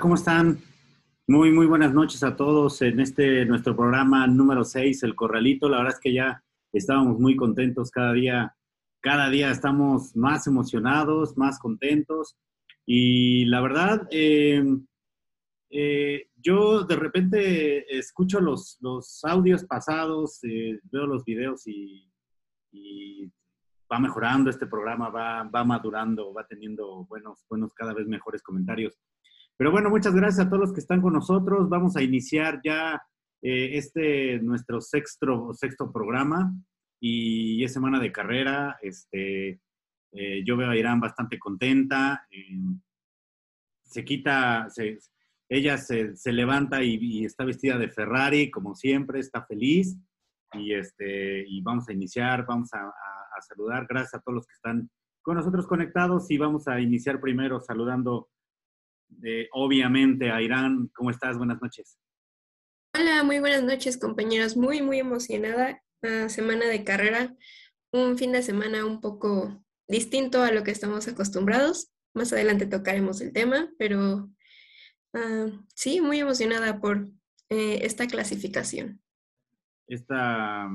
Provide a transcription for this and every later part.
¿cómo están? Muy, muy buenas noches a todos en este nuestro programa número 6, El Corralito. La verdad es que ya estábamos muy contentos cada día. Cada día estamos más emocionados, más contentos. Y la verdad, eh, eh, yo de repente escucho los, los audios pasados, eh, veo los videos y, y, va mejorando este programa, va, va madurando, va teniendo buenos, buenos, cada vez mejores comentarios. Pero bueno, muchas gracias a todos los que están con nosotros. Vamos a iniciar ya eh, este nuestro sexto, sexto programa y es semana de carrera. Este, eh, yo veo a Irán bastante contenta. Eh, se quita, ella se, se levanta y, está vestida de Ferrari, como siempre, está feliz. Y, este, y vamos a iniciar, vamos a, a, a saludar. Gracias a todos los que están con nosotros conectados y vamos a iniciar primero saludando obviamente a Irán. ¿Cómo estás? Buenas noches. Hola, muy buenas noches compañeros. Muy, muy emocionada. Uh, semana de carrera. Un fin de semana un poco distinto a lo que estamos acostumbrados. Más adelante tocaremos el tema, pero uh, sí, muy emocionada por eh, esta clasificación. Esta,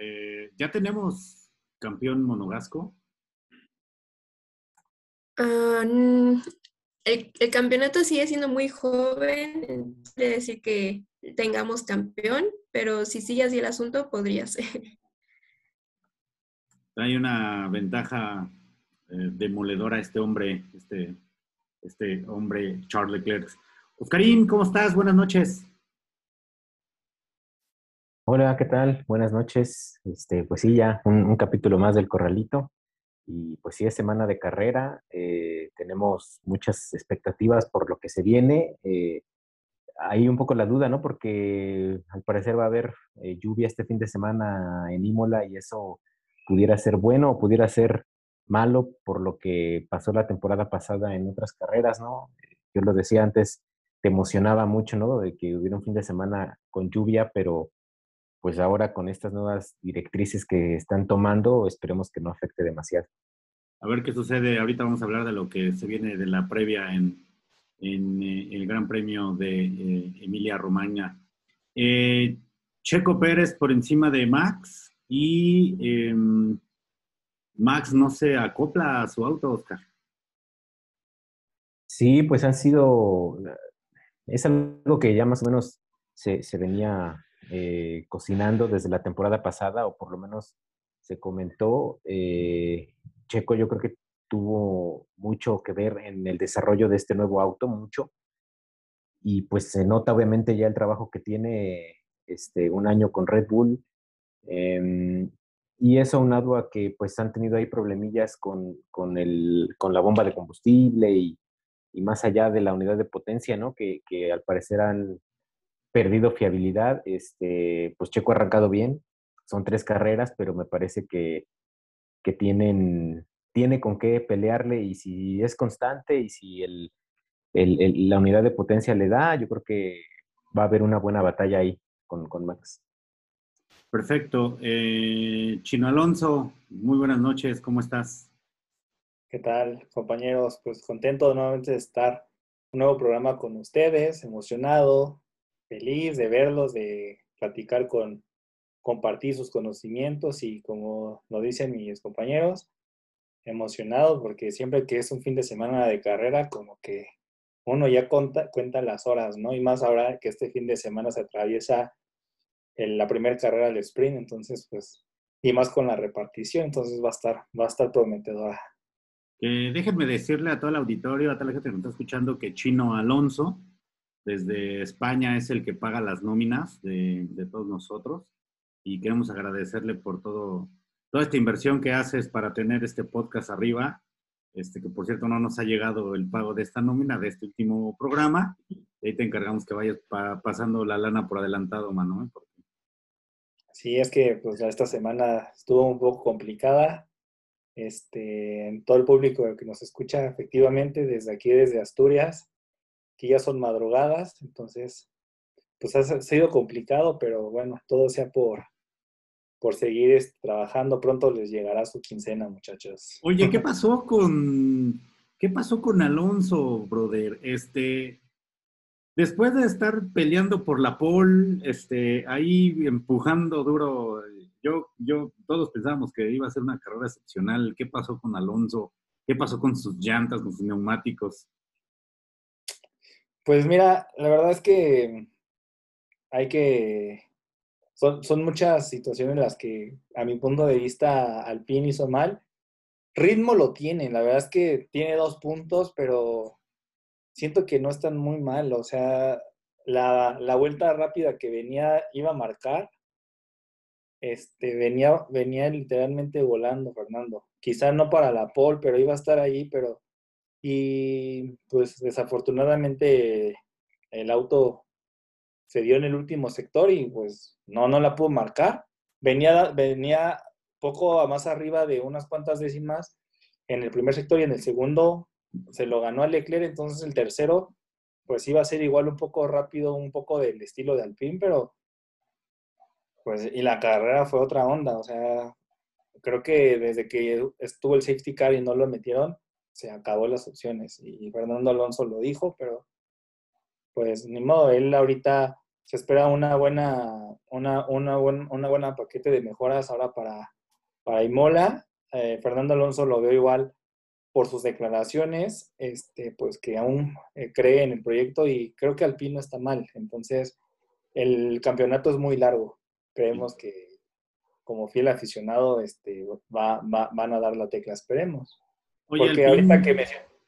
eh, ¿Ya tenemos campeón monogasco? Uh, el, el, campeonato sigue siendo muy joven, quiere decir que tengamos campeón, pero si sigue así el asunto, podría ser. Hay una ventaja eh, demoledora este hombre, este, este hombre Charles Leclerc. Oscarín, ¿cómo estás? Buenas noches. Hola, ¿qué tal? Buenas noches. Este, pues sí, ya un, un capítulo más del Corralito. Y pues sí, es semana de carrera, eh, tenemos muchas expectativas por lo que se viene. Eh, hay un poco la duda, ¿no? Porque al parecer va a haber eh, lluvia este fin de semana en Imola y eso pudiera ser bueno o pudiera ser malo por lo que pasó la temporada pasada en otras carreras, ¿no? Yo lo decía antes, te emocionaba mucho, ¿no? De que hubiera un fin de semana con lluvia, pero pues ahora con estas nuevas directrices que están tomando, esperemos que no afecte demasiado. A ver qué sucede. Ahorita vamos a hablar de lo que se viene de la previa en, en eh, el Gran Premio de eh, Emilia Romagna. Eh, Checo Pérez por encima de Max y eh, Max no se acopla a su auto, Oscar. Sí, pues han sido, es algo que ya más o menos se, se venía eh, cocinando desde la temporada pasada, o por lo menos se comentó. Eh, Checo yo creo que tuvo mucho que ver en el desarrollo de este nuevo auto, mucho. Y pues se nota obviamente ya el trabajo que tiene este, un año con Red Bull. Eh, y eso aunado a que pues han tenido ahí problemillas con, con, el, con la bomba de combustible y, y, más allá de la unidad de potencia, ¿no? Que, que al parecer han, perdido fiabilidad. Este, pues Checo ha arrancado bien, son tres carreras, pero me parece que, que tienen, tiene con qué pelearle y si es constante y si el, el, el, la unidad de potencia le da, yo creo que va a haber una buena batalla ahí con, con Max. Perfecto. Eh, Chino Alonso, muy buenas noches, ¿cómo estás? ¿Qué tal, compañeros? Pues contento nuevamente de estar un nuevo programa con ustedes, emocionado, feliz de verlos, de platicar con, compartir sus conocimientos y como lo dicen mis compañeros, emocionado porque siempre que es un fin de semana de carrera, como que uno ya cuenta, cuenta las horas, ¿no? Y más ahora que este fin de semana se atraviesa en la primera carrera del sprint, entonces pues, y más con la repartición, entonces va a estar, va a estar prometedora. Eh, déjenme decirle a todo el auditorio, a toda la gente que nos está escuchando, que Chino Alonso, desde España es el que paga las nóminas de, todos nosotros y queremos agradecerle por todo, toda esta inversión que haces para tener este podcast arriba, este, que por cierto no nos ha llegado el pago de esta nómina, de este último programa, y ahí te encargamos que vayas pa, pasando la lana por adelantado, mano. ¿eh? Sí, es que pues esta semana estuvo un poco complicada. Este, en todo el público que nos escucha efectivamente desde aquí, desde Asturias, que ya son madrugadas, entonces, pues ha sido complicado, pero bueno, todo sea por, por seguir trabajando. Pronto les llegará su quincena, muchachos. Oye, ¿qué pasó con, qué pasó con Alonso, brother? Este, después de estar peleando por la pole, este, ahí empujando duro, yo, yo, todos pensábamos que iba a ser una carrera excepcional. ¿Qué pasó con Alonso? ¿Qué pasó con sus llantas, con sus neumáticos? Pues mira, la verdad es que hay que... Son, muchas situaciones en las que, a mi punto de vista, Alpine hizo mal. Ritmo lo tiene, la verdad es que tiene dos puntos, pero siento que no están muy mal. O sea, la, la vuelta rápida que venía iba a marcar, este, venía, venía literalmente volando, Fernando. Quizá no para la pole, pero iba a estar ahí, pero... Y pues desafortunadamente el auto se dio en el último sector y pues no, no la pudo marcar. Venía, venía poco más arriba de unas cuantas décimas en el primer sector y en el segundo se lo ganó a Leclerc, entonces el tercero pues iba a ser igual un poco rápido, un poco del estilo de Alpine, pero pues y la carrera fue otra onda, o sea, creo que desde que estuvo el safety car y no lo metieron, se acabó las opciones y Fernando Alonso lo dijo, pero pues ni modo, él ahorita se espera una buena, una, una, una buena paquete de mejoras ahora para, para Imola. Eh, Fernando Alonso lo veo igual por sus declaraciones, este, pues que aún eh, cree en el proyecto y creo que Alpino está mal. Entonces, el campeonato es muy largo. Creemos que como fiel aficionado este, va, van a dar la tecla, esperemos. Porque ahorita que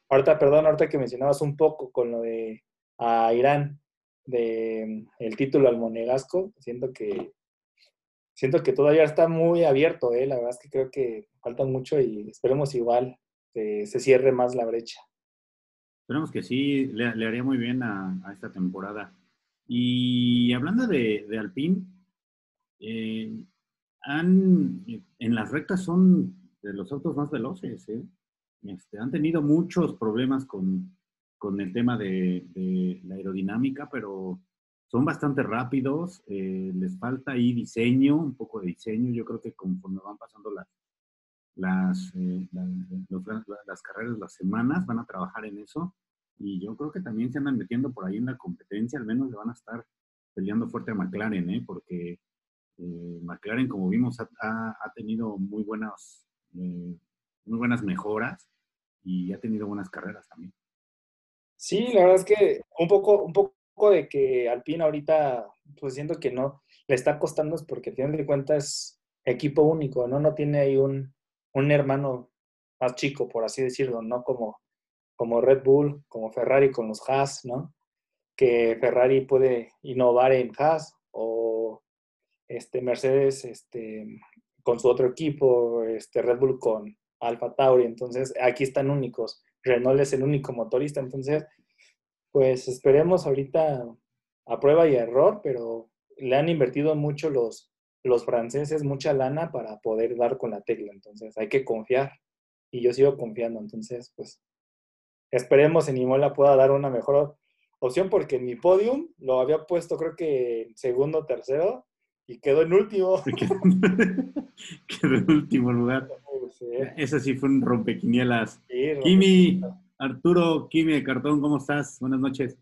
ahorita, perdón, ahorita que mencionabas un poco con lo de a Irán de el título al Monegasco, siento que siento que todavía está muy abierto, ¿eh? la verdad es que creo que falta mucho y esperemos igual que se cierre más la brecha. Esperemos que sí, le, haría muy bien a, esta temporada. Y hablando de, de Alpine, eh, han, en las rectas son de los autos más veloces, ¿eh? Este, han tenido muchos problemas con, con el tema de, la aerodinámica, pero son bastante rápidos, eh, les falta ahí diseño, un poco de diseño, yo creo que conforme van pasando las, las, eh, las, carreras, las semanas, van a trabajar en eso, y yo creo que también se andan metiendo por ahí en la competencia, al menos le van a estar peleando fuerte a McLaren, ¿eh? porque eh, McLaren, como vimos, ha, ha tenido muy buenas, muy buenas mejoras y ha tenido buenas carreras también. Sí, la verdad es que un poco, un poco de que Alpine ahorita, pues siento que no le está costando es porque al final de cuentas equipo único, ¿no? No tiene ahí un, un hermano más chico, por así decirlo, ¿no? Como, como Red Bull, como Ferrari con los Haas, ¿no? Que Ferrari puede innovar en Haas o este Mercedes este, con su otro equipo, este Red Bull con Alfa Tauri, entonces aquí están únicos. Renault es el único motorista, entonces, pues esperemos ahorita a prueba y error, pero le han invertido mucho los, los franceses, mucha lana para poder dar con la tecla, entonces hay que confiar y yo sigo confiando, entonces, pues esperemos en Imola pueda dar una mejor opción porque en mi podium lo había puesto creo que en segundo, tercero y quedó en último. quedó en último lugar. Ese sí fue un rompequinielas. Kimi, Arturo, Kimi de Cartón, ¿cómo estás? Buenas noches.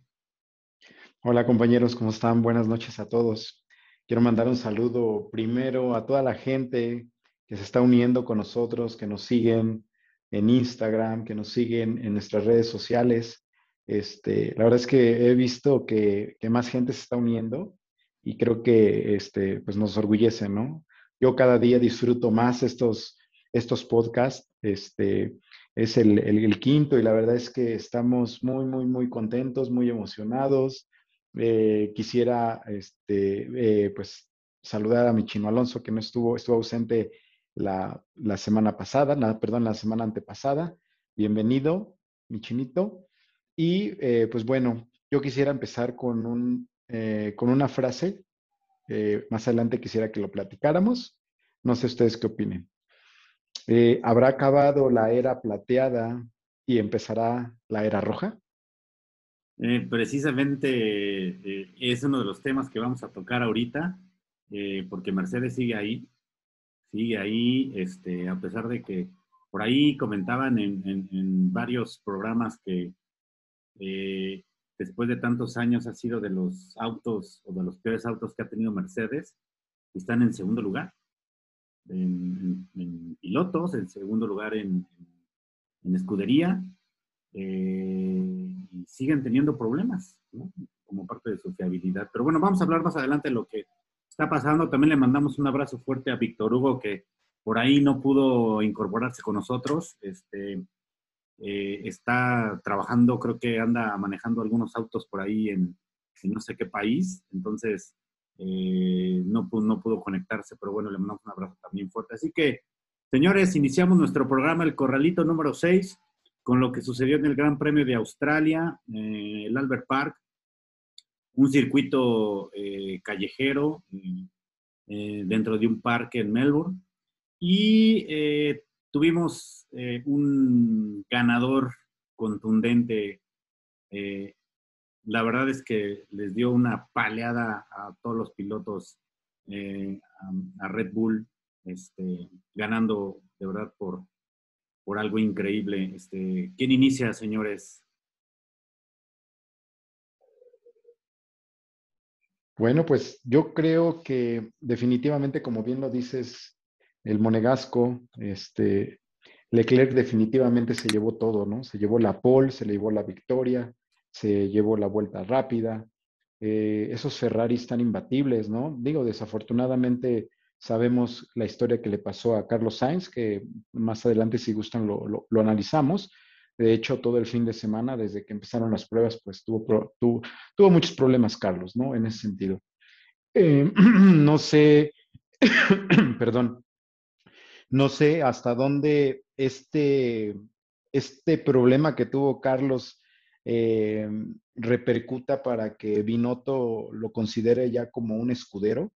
Hola compañeros, ¿cómo están? Buenas noches a todos. Quiero mandar un saludo primero a toda la gente que se está uniendo con nosotros, que nos siguen en Instagram, que nos siguen en nuestras redes sociales. Este, la verdad es que he visto que, que más gente se está uniendo y creo que este, pues nos orgullece, ¿no? Yo cada día disfruto más estos, estos podcasts. Este, es el, el, quinto y la verdad es que estamos muy, muy, muy contentos, muy emocionados. Eh, quisiera, este, eh, pues, saludar a mi chino Alonso, que no estuvo, estuvo ausente la, la semana pasada, la, perdón, la semana antepasada. Bienvenido, mi chinito. Y, eh, pues, bueno, yo quisiera empezar con un, con una frase. Más adelante quisiera que lo platicáramos. No sé ustedes qué opinen. Eh, ¿Habrá acabado la era plateada y empezará la era roja? precisamente es uno de los temas que vamos a tocar ahorita, porque Mercedes sigue ahí, sigue ahí, este, a pesar de que por ahí comentaban en, en varios programas que después de tantos años ha sido de los autos o de los peores autos que ha tenido Mercedes. Están en segundo lugar en, pilotos, en segundo lugar en, escudería. Eh, y siguen teniendo problemas como parte de su fiabilidad. Pero bueno, vamos a hablar más adelante de lo que está pasando. También le mandamos un abrazo fuerte a Víctor Hugo, que por ahí no pudo incorporarse con nosotros. Este, eh, está trabajando, creo que anda manejando algunos autos por ahí en, no sé qué país, entonces eh, no, no pudo conectarse, pero bueno, le mandamos un abrazo también fuerte. Así que, señores, iniciamos nuestro programa El Corralito número 6 con lo que sucedió en el Gran Premio de Australia, eh, el Albert Park, un circuito callejero dentro de un parque en Melbourne. Y tuvimos eh, un ganador contundente. Eh, la verdad es que les dio una paleada a todos los pilotos, eh, a, Red Bull, este, ganando de verdad por, por algo increíble. Este, ¿Quién inicia, señores? Bueno, pues yo creo que definitivamente, como bien lo dices, el monegasco, este, Leclerc definitivamente se llevó todo, ¿no? Se llevó la pole, se le llevó la victoria, se llevó la vuelta rápida. Eh, esos Ferraris están imbatibles, ¿no? Digo, desafortunadamente sabemos la historia que le pasó a Carlos Sainz, que más adelante, si gustan, lo, analizamos. De hecho, todo el fin de semana, desde que empezaron las pruebas, pues tuvo, tuvo, muchos problemas, Carlos, ¿no? En ese sentido. Eh, no sé, perdón, no sé hasta dónde este, este problema que tuvo Carlos eh, repercuta para que Binotto lo considere ya como un escudero.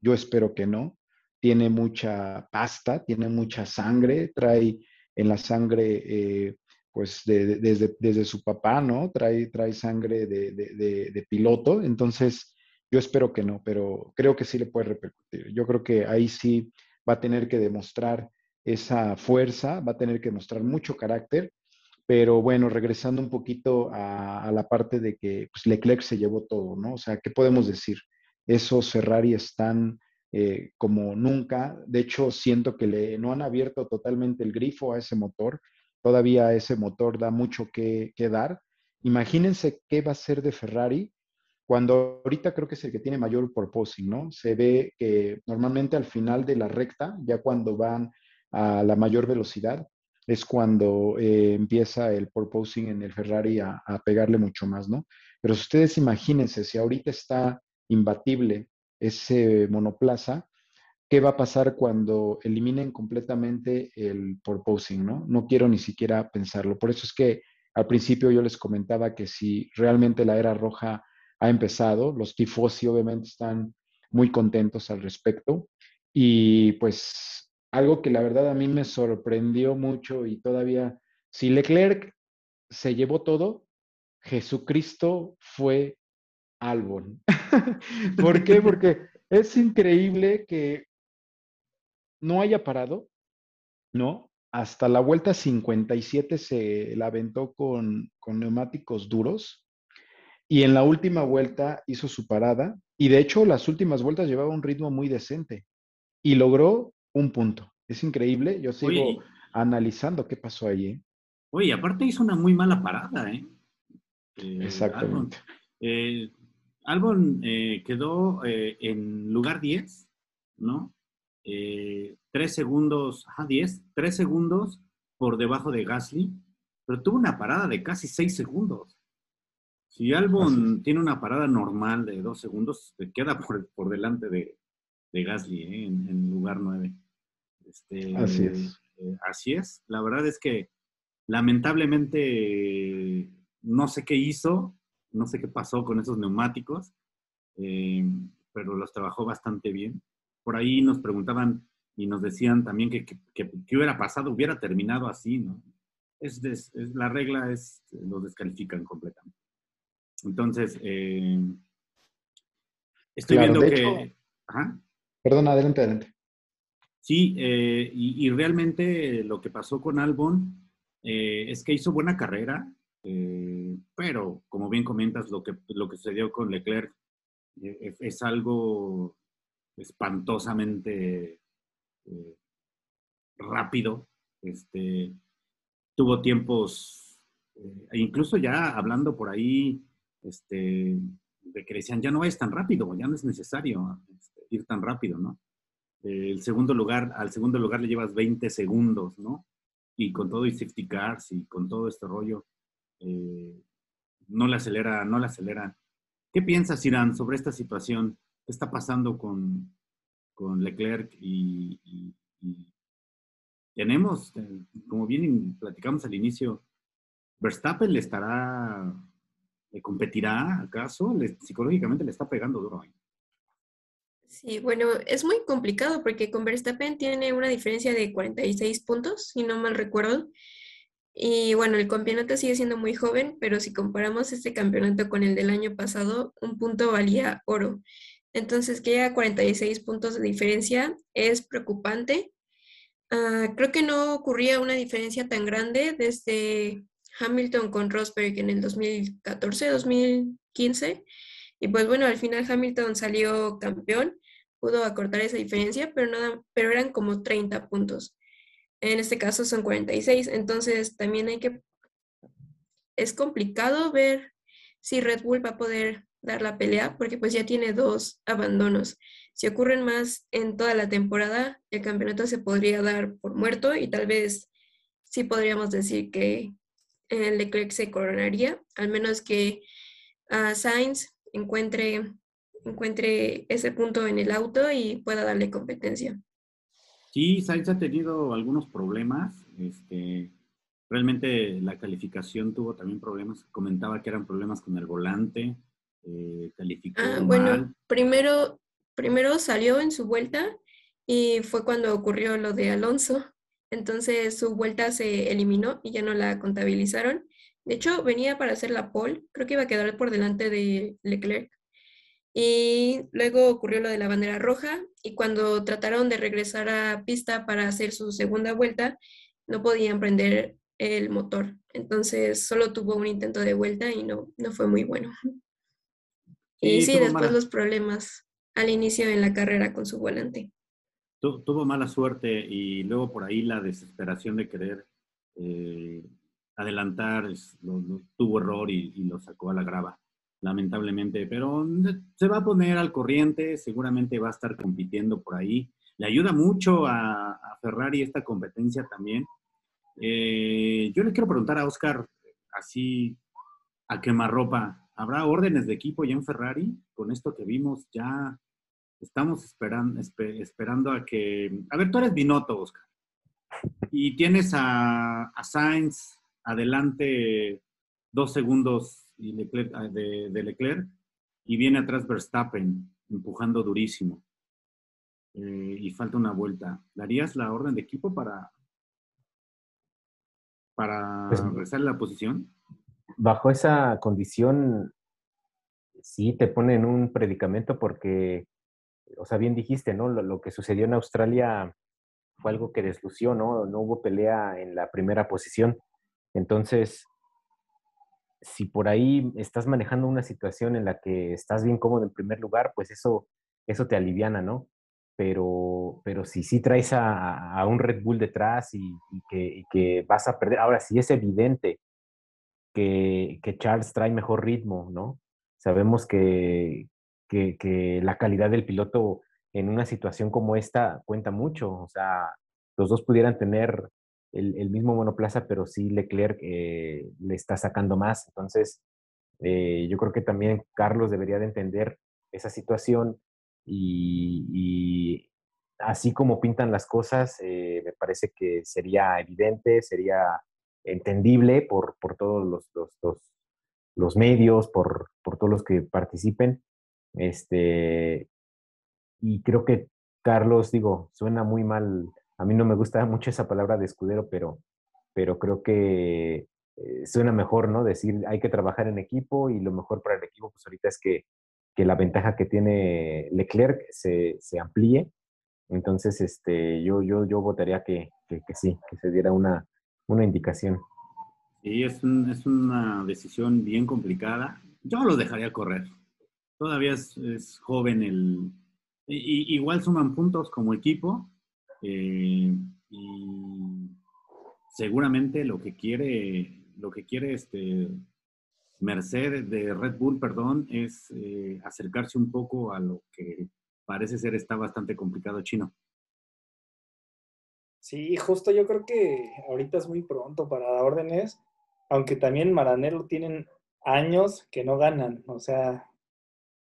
Yo espero que no. Tiene mucha pasta, tiene mucha sangre, trae en la sangre, eh, pues desde, desde, su papá, ¿no? Trae, trae sangre de, de, piloto. Entonces, yo espero que no, pero creo que sí le puede repercutir. Yo creo que ahí sí va a tener que demostrar esa fuerza, va a tener que mostrar mucho carácter, pero bueno, regresando un poquito a, la parte de que pues, Leclerc se llevó todo, ¿no? O sea, ¿qué podemos decir? Esos Ferrari están eh, como nunca, de hecho siento que le, no han abierto totalmente el grifo a ese motor, todavía ese motor da mucho que, que dar. Imagínense qué va a ser de Ferrari cuando ahorita creo que es el que tiene mayor porposing, ¿no? Se ve que normalmente al final de la recta, ya cuando van a la mayor velocidad, es cuando eh, empieza el porposing en el Ferrari a, pegarle mucho más, ¿no? Pero si ustedes imagínense, si ahorita está imbatible ese monoplaza, ¿qué va a pasar cuando eliminen completamente el porposing, ¿no? No quiero ni siquiera pensarlo. Por eso es que al principio yo les comentaba que si realmente la era roja ha empezado. Los tifosi obviamente están muy contentos al respecto. Y pues algo que la verdad a mí me sorprendió mucho y todavía, si Leclerc se llevó todo, Jesucristo fue Albon. ¿Por qué? Porque es increíble que no haya parado, ¿no? Hasta la vuelta 57 se la aventó con, con neumáticos duros y en la última vuelta hizo su parada y de hecho las últimas vueltas llevaba un ritmo muy decente y logró un punto. Es increíble, yo sigo analizando qué pasó allí. ¿eh? Oye, aparte hizo una muy mala parada, ¿eh? eh Exactamente. Albon, eh, quedó en lugar 10, ¿no? tres segundos, ajá, 10, tres segundos por debajo de Gasly, pero tuvo una parada de casi seis segundos. Si Albon tiene una parada normal de dos segundos, se queda por, por delante de, de Gasly ¿eh? en, lugar nueve. Este, así es. Eh, así es. La verdad es que lamentablemente no sé qué hizo, no sé qué pasó con esos neumáticos, eh, pero los trabajó bastante bien. Por ahí nos preguntaban y nos decían también que, que, hubiera pasado, hubiera terminado así, ¿no? Es, es, la regla es, los descalifican completamente. Entonces, eh, estoy viendo que... Perdón, adelante, adelante. Sí, eh, y, realmente lo que pasó con Albon eh, es que hizo buena carrera, pero como bien comentas, lo que, lo que sucedió con Leclerc eh, es algo espantosamente eh, rápido. Este, tuvo tiempos, eh, e incluso ya hablando por ahí, este, de que decían, ya no es tan rápido, ya no es necesario este, ir tan rápido, ¿no? El segundo lugar, al segundo lugar le llevas 20 segundos, ¿no? Y con todo y safety cars y con todo este rollo, eh, no le acelera, no le acelera. ¿Qué piensas, Irán, sobre esta situación? ¿Qué está pasando con, con Leclerc y, tenemos, eh, como bien platicamos al inicio, Verstappen le estará, le competirá acaso, psicológicamente le está pegando duro ahí. Sí, bueno, es muy complicado porque con Verstappen tiene una diferencia de 46 puntos, si no mal recuerdo. Y bueno, el campeonato sigue siendo muy joven, pero si comparamos este campeonato con el del año pasado, un punto valía oro. Entonces, que haya 46 puntos de diferencia es preocupante. Ah, creo que no ocurría una diferencia tan grande desde Hamilton con Rosberg en el 2014, 2015. Y pues bueno, al final Hamilton salió campeón, pudo acortar esa diferencia, pero, nada, pero eran como 30 puntos. En este caso son 46, entonces también hay que... Es complicado ver si Red Bull va a poder dar la pelea, porque pues ya tiene dos abandonos. Si ocurren más en toda la temporada, el campeonato se podría dar por muerto y tal vez sí podríamos decir que el Leclerc se coronaría, al menos que uh, Sainz encuentre, encuentre ese punto en el auto y pueda darle competencia. Sí, Sainz ha tenido algunos problemas. Este, realmente la calificación tuvo también problemas. Comentaba que eran problemas con el volante eh, calificó ah, Bueno, primero, primero salió en su vuelta y fue cuando ocurrió lo de Alonso. Entonces su vuelta se eliminó y ya no la contabilizaron. De hecho, venía para hacer la pole, creo que iba a quedar por delante de Leclerc. Y luego ocurrió lo de la bandera roja y cuando trataron de regresar a pista para hacer su segunda vuelta, no podían prender el motor. Entonces solo tuvo un intento de vuelta y no, no fue muy bueno. Y sí, después los problemas al inicio en la carrera con su volante. tuvo mala suerte y luego por ahí la desesperación de querer eh, adelantar, tuvo error y, lo sacó a la grava, lamentablemente. Pero se va a poner al corriente, seguramente va a estar compitiendo por ahí. Le ayuda mucho a, Ferrari esta competencia también. Eh, yo le quiero preguntar a Oscar, así a quemarropa, ¿Habrá órdenes de equipo ya en Ferrari? Con esto que vimos, ya estamos esperando, a que... A ver, tú eres Binotto, Oscar. Y tienes a, a Sainz adelante dos segundos ah, de, Leclerc y viene atrás Verstappen empujando durísimo. Eh, y falta una vuelta. ¿Darías la orden de equipo para, para pues, la posición? bajo esa condición, sí te pone en un predicamento porque, o sea, bien dijiste, ¿no? Lo, que sucedió en Australia fue algo que deslució, ¿no? No hubo pelea en la primera posición. Entonces, si por ahí estás manejando una situación en la que estás bien cómodo en primer lugar, pues eso, eso te aliviana, ¿no? Pero, pero si sí traes a, un Red Bull detrás y, que, y, que, vas a perder, ahora sí es evidente que, Charles trae mejor ritmo, ¿no? Sabemos que, que, la calidad del piloto en una situación como esta cuenta mucho. O sea, los dos pudieran tener el, mismo monoplaza, pero sí Leclerc eh, le está sacando más. Entonces, eh, yo creo que también Carlos debería de entender esa situación y, así como pintan las cosas, eh, me parece que sería evidente, sería entendible por, por todos los, los, los, medios, por, por, todos los que participen. Este, y creo que Carlos, digo, suena muy mal, a mí no me gusta mucho esa palabra de escudero, pero, pero creo que eh, suena mejor, ¿no? Decir hay que trabajar en equipo y lo mejor para el equipo, pues ahorita es que, que la ventaja que tiene Leclerc se, se amplíe. Entonces, este, yo, yo, yo votaría que, que, sí, que se diera una, una indicación. Sí, es, es una decisión bien complicada. Yo lo dejaría correr. Todavía es, joven el... igual suman puntos como equipo. Eh, y seguramente lo que quiere, lo que quiere este Mercedes de Red Bull, perdón, es eh, acercarse un poco a lo que parece ser está bastante complicado chino. Sí, justo yo creo que ahorita es muy pronto para dar órdenes, aunque también Maranello tienen años que no ganan, o sea,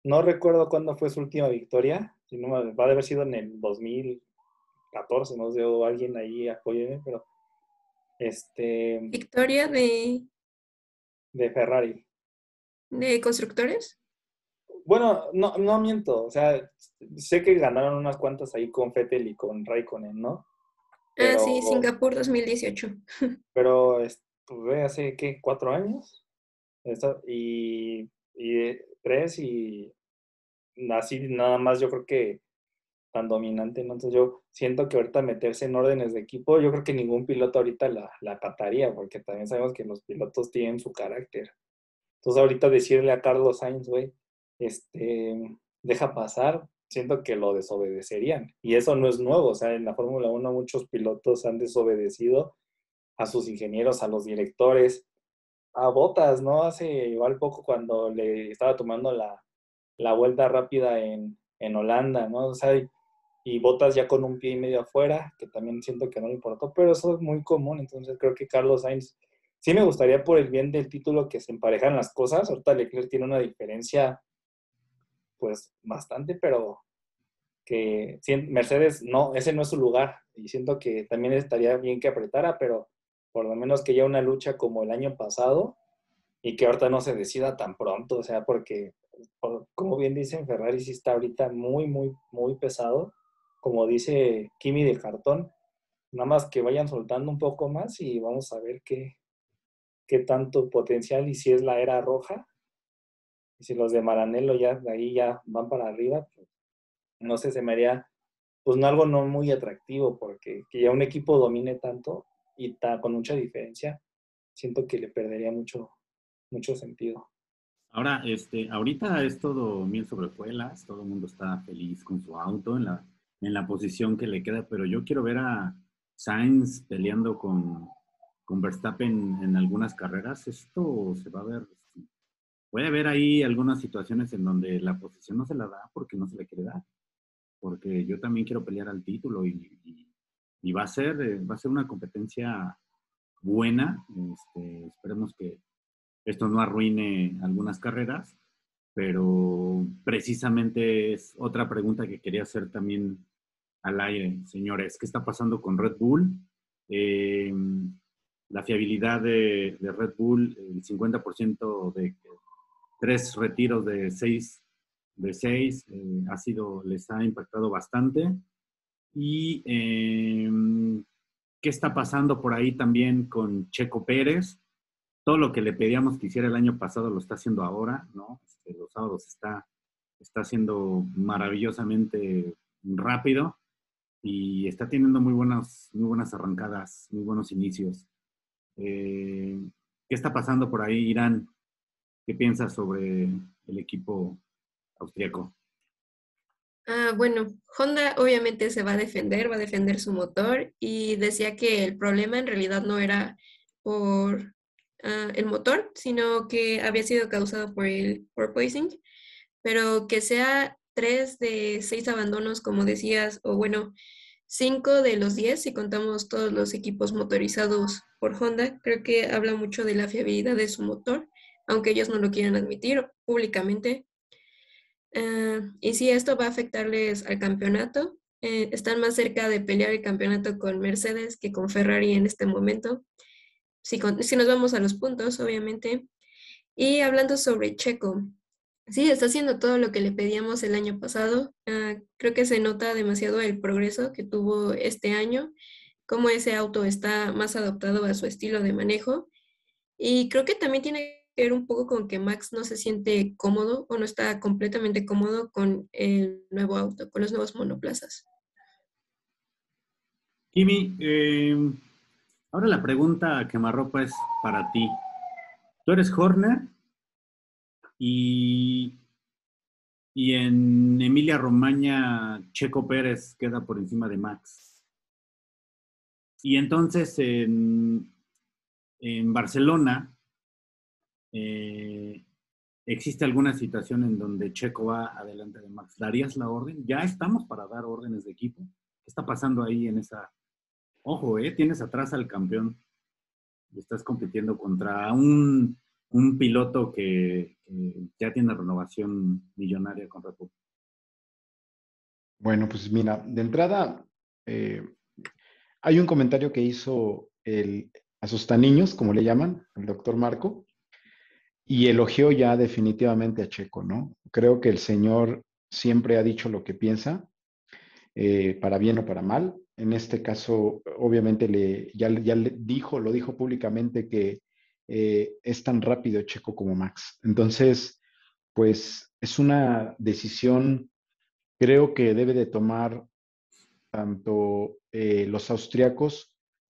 no recuerdo cuándo fue su última victoria, va a haber sido en el 2014, no sé, o alguien ahí apóyeme, pero este... Victoria de... De Ferrari. ¿De constructores? Bueno, no, no miento, o sea, sé que ganaron unas cuantas ahí con Fettel y con Raikkonen, ¿no? ah, sí, Singapur 2018. Pero estuve hace, ¿qué? ¿Cuatro años? Y, y tres y así nada más yo creo que tan dominante, ¿no? Entonces yo siento que ahorita meterse en órdenes de equipo, yo creo que ningún piloto ahorita la, la porque también sabemos que los pilotos tienen su carácter. Entonces ahorita decirle a Carlos Sainz, güey, este, deja pasar, siento que lo desobedecerían. Y eso no es nuevo, o sea, en la Fórmula 1 muchos pilotos han desobedecido a sus ingenieros, a los directores, a Botas, ¿no? Hace igual poco cuando le estaba tomando la, la vuelta rápida en, en, Holanda, ¿no? O sea, y, Botas ya con un pie y medio afuera, que también siento que no le importó, pero eso es muy común, entonces creo que Carlos Sainz sí me gustaría por el bien del título que se emparejan las cosas. Ahorita Leclerc tiene una diferencia, pues bastante, pero que Mercedes no, ese no es su lugar. Y siento que también estaría bien que apretara, pero por lo menos que haya una lucha como el año pasado y que ahorita no se decida tan pronto, o sea, porque como bien dicen, Ferrari sí está ahorita muy, muy, muy pesado. Como dice Kimi de cartón, nada más que vayan soltando un poco más y vamos a ver qué, qué tanto potencial y si es la era roja. Y si los de Maranello ya de ahí ya van para arriba, pues, no sé, se me haría pues no algo no muy atractivo porque que ya un equipo domine tanto y está con mucha diferencia, siento que le perdería mucho, mucho sentido. Ahora, este, ahorita es todo miel sobre cuelas, todo el mundo está feliz con su auto en la, en la posición que le queda, pero yo quiero ver a Sainz peleando con, con Verstappen en algunas carreras, esto se va a ver. Puede haber ahí algunas situaciones en donde la posición no se la da porque no se le quiere dar. Porque yo también quiero pelear al título y, y, va, a ser, eh, va a ser una competencia buena. Este, esperemos que esto no arruine algunas carreras, pero precisamente es otra pregunta que quería hacer también al aire, señores. ¿Qué está pasando con Red Bull? Eh, la fiabilidad de, Red Bull, el 50% de tres retiros de seis, de seis eh, ha sido, les ha impactado bastante. Y em, qué está pasando por ahí también con Checo Pérez. Todo lo que le pedíamos que hiciera el año pasado lo está haciendo ahora, ¿no? Este, los sábados está, está haciendo maravillosamente rápido y está teniendo muy buenas, muy buenas arrancadas, muy buenos inicios. Eh, ¿Qué está pasando por ahí, Irán? ¿Qué piensas sobre el equipo austríaco? Ah, bueno, Honda obviamente se va a defender, va a defender su motor y decía que el problema en realidad no era por ah, el motor, sino que había sido causado por el porpoising, pero que sea tres de seis abandonos, como decías, o bueno, cinco de los diez si contamos todos los equipos motorizados por Honda, creo que habla mucho de la fiabilidad de su motor, aunque ellos no lo quieran admitir públicamente. Ah, y si esto va a afectarles al campeonato. Eh, están más cerca de pelear el campeonato con Mercedes que con Ferrari en este momento. Si, si nos vamos a los puntos, obviamente. Y hablando sobre Checo, sí, está haciendo todo lo que le pedíamos el año pasado. Ah, creo que se nota demasiado el progreso que tuvo este año cómo ese auto está más adaptado a su estilo de manejo. Y creo que también tiene que ver un poco con que Max no se siente cómodo o no está completamente cómodo con el nuevo auto, con los nuevos monoplazas. Kimi, em, Ahora la pregunta que me arropa es para ti. Tú eres Horner y, y en Emilia Romagna Checo Pérez queda por encima de Max. Y entonces en, en Barcelona eh, existe alguna situación en donde Checo va adelante de Max. ¿Darías la orden? Ya estamos para dar órdenes de equipo. ¿Qué está pasando ahí en esa Ojo, ¿eh? Tienes atrás al campeón. Estás compitiendo contra un, piloto que, ya tiene renovación millonaria con Red Bueno, pues mira, de entrada, eh, hay un comentario que hizo el niños, como le llaman, el doctor Marco, y elogió ya definitivamente a Checo, ¿no? Creo que el señor siempre ha dicho lo que piensa, eh, para bien o para mal en este caso, obviamente, le, ya, ya le dijo, lo dijo públicamente que eh, es tan rápido Checo como Max. Entonces, pues es una decisión, creo que debe de tomar tanto eh, los austriacos,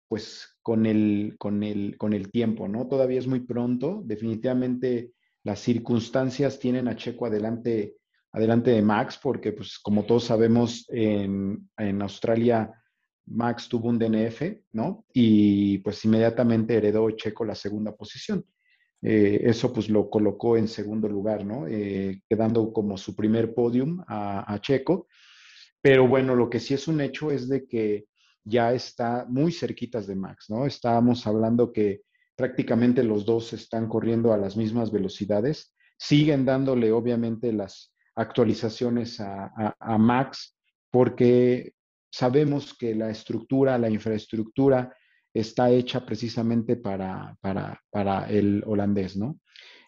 pues con el, con, el, con el tiempo, ¿no? Todavía es muy pronto, definitivamente las circunstancias tienen a Checo adelante, adelante de Max, porque pues como todos sabemos, en, en Australia Max tuvo un DNF, ¿no? Y pues inmediatamente heredó Checo la segunda posición. Eh, eso pues lo colocó en segundo lugar, ¿no? Eh, quedando como su primer podium a, Checo. Pero bueno, lo que sí es un hecho es de que ya está muy cerquitas de Max, ¿no? Estábamos hablando que prácticamente los dos están corriendo a las mismas velocidades. Siguen dándole obviamente las actualizaciones a, a Max porque sabemos que la estructura, la infraestructura está hecha precisamente para, para, el holandés, ¿no?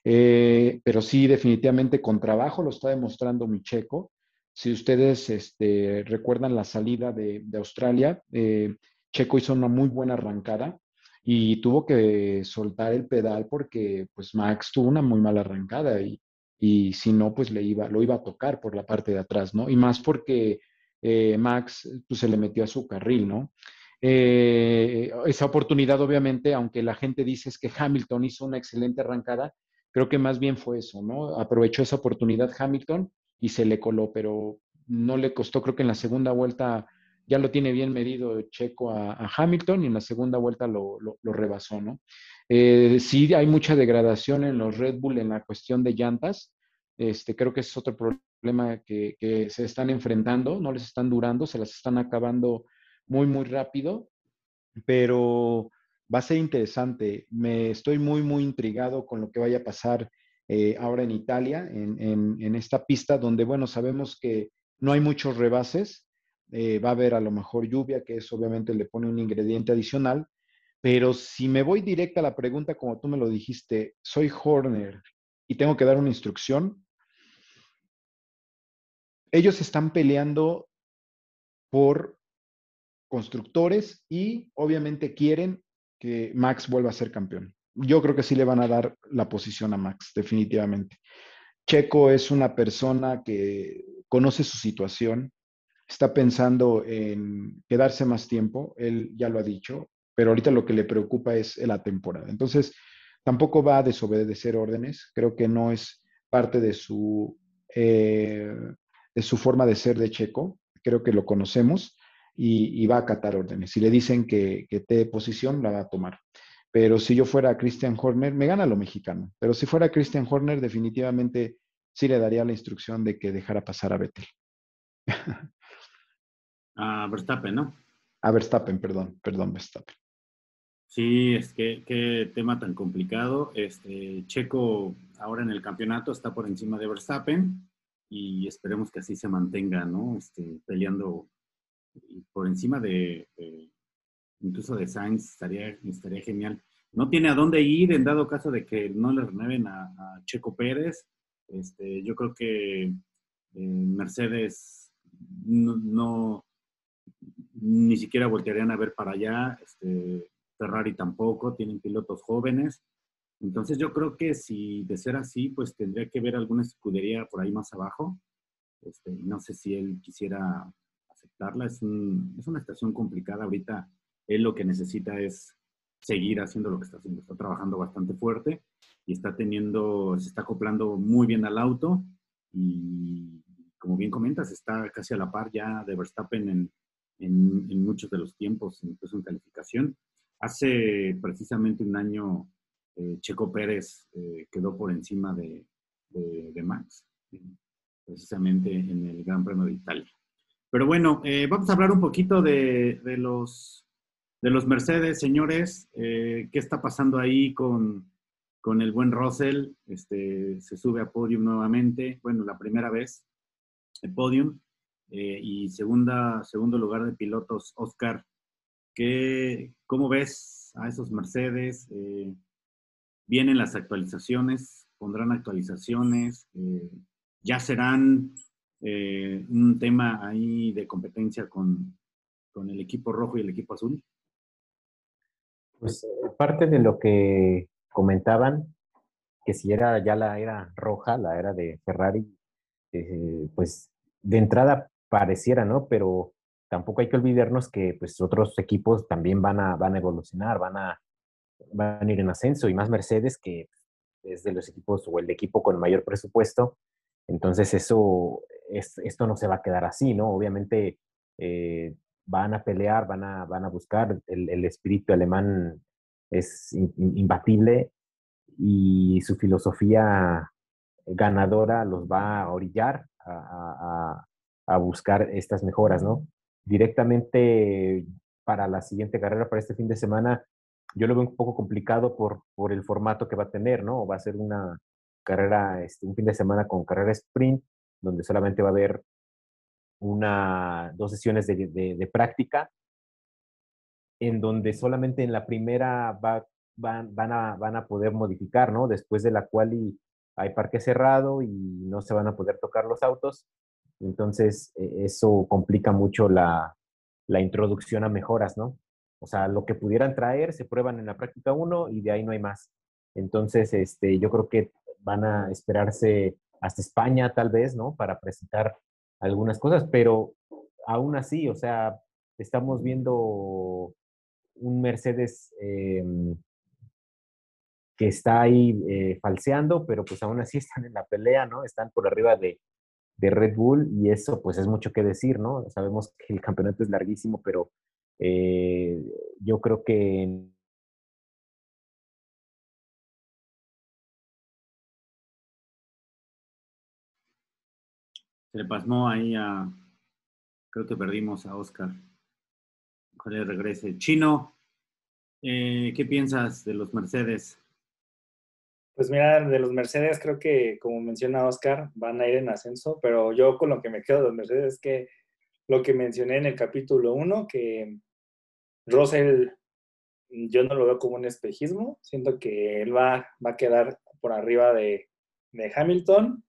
Eh, pero sí, definitivamente con trabajo lo está demostrando mi checo. Si ustedes este, recuerdan la salida de, Australia, eh, Checo hizo una muy buena arrancada y tuvo que soltar el pedal porque pues Max tuvo una muy mala arrancada y, y si no, pues le iba, lo iba a tocar por la parte de atrás, ¿no? Y más porque eh, Max pues, se le metió a su carril, ¿no? Eh, esa oportunidad, obviamente, aunque la gente dice es que Hamilton hizo una excelente arrancada, creo que más bien fue eso, ¿no? Aprovechó esa oportunidad Hamilton y se le coló, pero no le costó, creo que en la segunda vuelta ya lo tiene bien medido Checo a, Hamilton y en la segunda vuelta lo, rebasó, ¿no? Eh, sí, hay mucha degradación en los Red Bull en la cuestión de llantas. Este, creo que es otro problema problema que, se están enfrentando, no les están durando, se las están acabando muy, muy rápido, pero va a ser interesante. Me estoy muy, muy intrigado con lo que vaya a pasar eh, ahora en Italia, en, esta pista donde, bueno, sabemos que no hay muchos rebases, eh, va a haber a lo mejor lluvia, que eso obviamente le pone un ingrediente adicional, pero si me voy directa a la pregunta, como tú me lo dijiste, soy Horner y tengo que dar una instrucción, ellos están peleando por constructores y obviamente quieren que Max vuelva a ser campeón. Yo creo que sí le van a dar la posición a Max, definitivamente. Checo es una persona que conoce su situación, está pensando en quedarse más tiempo, él ya lo ha dicho, pero ahorita lo que le preocupa es la temporada. Entonces, tampoco va a desobedecer órdenes, creo que no es parte de su eh, de su forma de ser de Checo, creo que lo conocemos y, va a acatar órdenes. Si le dicen que, que te posición, la va a tomar. Pero si yo fuera Christian Horner, me gana lo mexicano. Pero si fuera Christian Horner, definitivamente sí le daría la instrucción de que dejara pasar a Vettel. A Verstappen, ¿no? A Verstappen, perdón, perdón, Verstappen. Sí, es que qué tema tan complicado. Este Checo ahora en el campeonato está por encima de Verstappen y esperemos que así se mantenga, ¿no? Este, peleando por encima de, incluso de Sainz, estaría, estaría genial. No tiene a dónde ir en dado caso de que no le renueven a, Checo Pérez. Este, yo creo que eh, Mercedes no, ni siquiera voltearían a ver para allá. Este, Ferrari tampoco, tienen pilotos jóvenes. Entonces yo creo que si de ser así, pues tendría que ver alguna escudería por ahí más abajo. Este, no sé si él quisiera aceptarla. Es, una estación complicada. Ahorita él lo que necesita es seguir haciendo lo que está haciendo. Está trabajando bastante fuerte y está teniendo, se está acoplando muy bien al auto y como bien comentas, está casi a la par ya de Verstappen en, en, muchos de los tiempos, incluso en calificación. Hace precisamente un año eh, Checo Pérez eh, quedó por encima de, Max, precisamente en el Gran Premio de Italia. Pero bueno, eh, vamos a hablar un poquito de, los, de los Mercedes, señores. ¿Qué está pasando ahí con, el buen Russell? Este, se sube a podium nuevamente, bueno, la primera vez el podium. Y segunda, segundo lugar de pilotos, Oscar. ¿qué, ¿Cómo ves a esos Mercedes? ¿Vienen las actualizaciones? ¿Pondrán actualizaciones? Eh, ¿Ya serán un tema ahí de competencia con, con el equipo rojo y el equipo azul? Pues parte de lo que comentaban, que si era ya la era roja, la era de Ferrari, pues de entrada pareciera, ¿no? Pero tampoco hay que olvidarnos que pues otros equipos también van a, van a evolucionar, van a, van a ir en ascenso y más Mercedes que es de los equipos o el equipo con mayor presupuesto. Entonces eso, es, esto no se va a quedar así, ¿no? Obviamente eh, van a pelear, van a, van a buscar, el, espíritu alemán es imbatible y su filosofía ganadora los va a orillar a, a buscar estas mejoras, ¿no? Directamente para la siguiente carrera, para este fin de semana, yo lo veo un poco complicado por, por el formato que va a tener, ¿no? Va a ser una carrera, este, un fin de semana con carrera sprint, donde solamente va a haber una, dos sesiones de, de, práctica, en donde solamente en la primera va, van, van, a, van a poder modificar, ¿no? Después de la cual hay parque cerrado y no se van a poder tocar los autos. Entonces, e, eso complica mucho la, introducción a mejoras, ¿no? O sea, lo que pudieran traer se prueban en la práctica 1 y de ahí no hay más. Entonces, este, yo creo que van a esperarse hasta España tal vez, ¿no? Para presentar algunas cosas, pero aún así, o sea, estamos viendo un Mercedes em, que está ahí eh, falseando, pero pues aún así están en la pelea, ¿no? Están por arriba de, de Red Bull y eso pues es mucho que decir, ¿no? Sabemos que el campeonato es larguísimo, pero eh, yo creo que... Se le pasmó ahí a... Creo que perdimos a Oscar. Ojalá regrese. Chino, eh, ¿qué piensas de los Mercedes? Pues mira, de los Mercedes creo que, como menciona Oscar, van a ir en ascenso, pero yo con lo que me quedo de los Mercedes es que lo que mencioné en el capítulo 1, que Russell yo no lo veo como un espejismo, siento que él va, va a quedar por arriba de, Hamilton.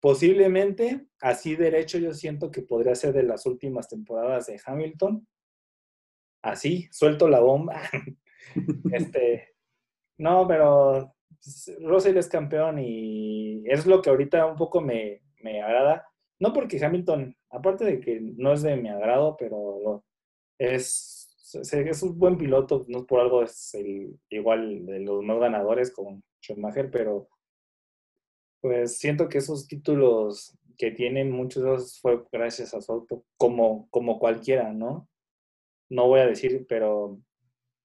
Posiblemente, así derecho, yo siento que podría ser de las últimas temporadas de Hamilton. Así, suelto la bomba. este, no, pero pues, Russell es campeón y es lo que ahorita un poco me, agrada. No porque Hamilton, aparte de que no es de mi agrado, pero es, es un buen piloto, no por algo es el, igual de los más ganadores con Schumacher, pero pues siento que esos títulos que tienen muchos de esos fue gracias a su auto, como, como cualquiera, ¿no? No voy a decir, pero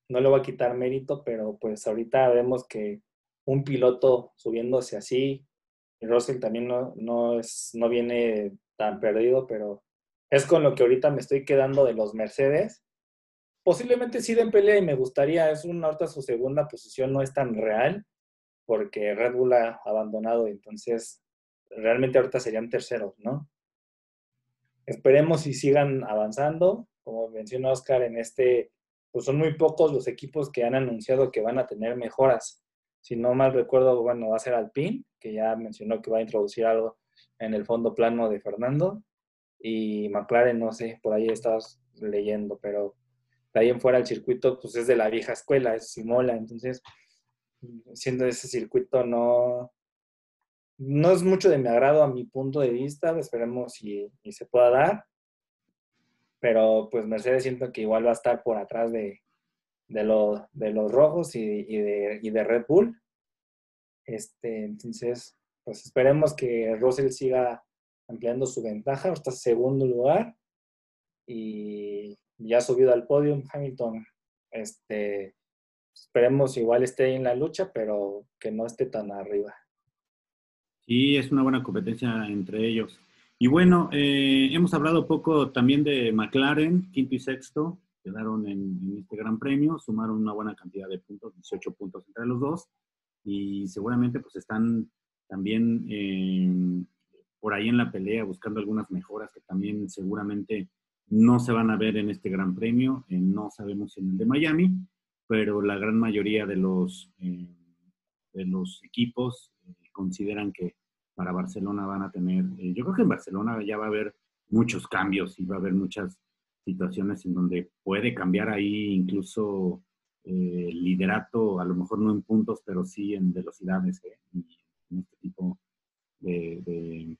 no le voy a quitar mérito, pero pues ahorita vemos que un piloto subiéndose así. Russell también no, no, es, no viene tan perdido, pero es con lo que ahorita me estoy quedando de los Mercedes. Posiblemente sí den pelea y me gustaría, es una ahorita su segunda posición no es tan real, porque Red Bull ha abandonado, entonces realmente ahorita serían terceros, ¿no? Esperemos y sigan avanzando. Como mencionó Oscar, en este, pues son muy pocos los equipos que han anunciado que van a tener mejoras si no mal recuerdo, bueno, va a ser Alpine, que ya mencionó que va a introducir algo en el fondo plano de Fernando. Y McLaren, no sé, por ahí estás leyendo, pero de ahí en fuera el circuito, pues es de la vieja escuela, es Simola. Entonces, siendo ese circuito no, no es mucho de mi agrado a mi punto de vista, esperemos si, se pueda dar. Pero pues Mercedes siento que igual va a estar por atrás de, de, los, de los rojos y, de, y de Red Bull. Este, entonces, pues esperemos que Russell siga ampliando su ventaja, hasta segundo lugar y ya subido al podio Hamilton. Este, esperemos igual esté en la lucha, pero que no esté tan arriba. Sí, es una buena competencia entre ellos. Y bueno, eh, hemos hablado poco también de McLaren, quinto y sexto, quedaron en, este gran premio, sumaron una buena cantidad de puntos, 18 puntos entre los dos, y seguramente pues están también eh, por ahí en la pelea buscando algunas mejoras que también seguramente no se van a ver en este gran premio, eh, no sabemos en el de Miami, pero la gran mayoría de los, eh, de los equipos consideran que para Barcelona van a tener, yo creo que en Barcelona ya va a haber muchos cambios y va a haber muchas situaciones en donde puede cambiar ahí incluso eh, liderato, a lo mejor no en puntos, pero sí en velocidades, ¿eh? en este tipo de,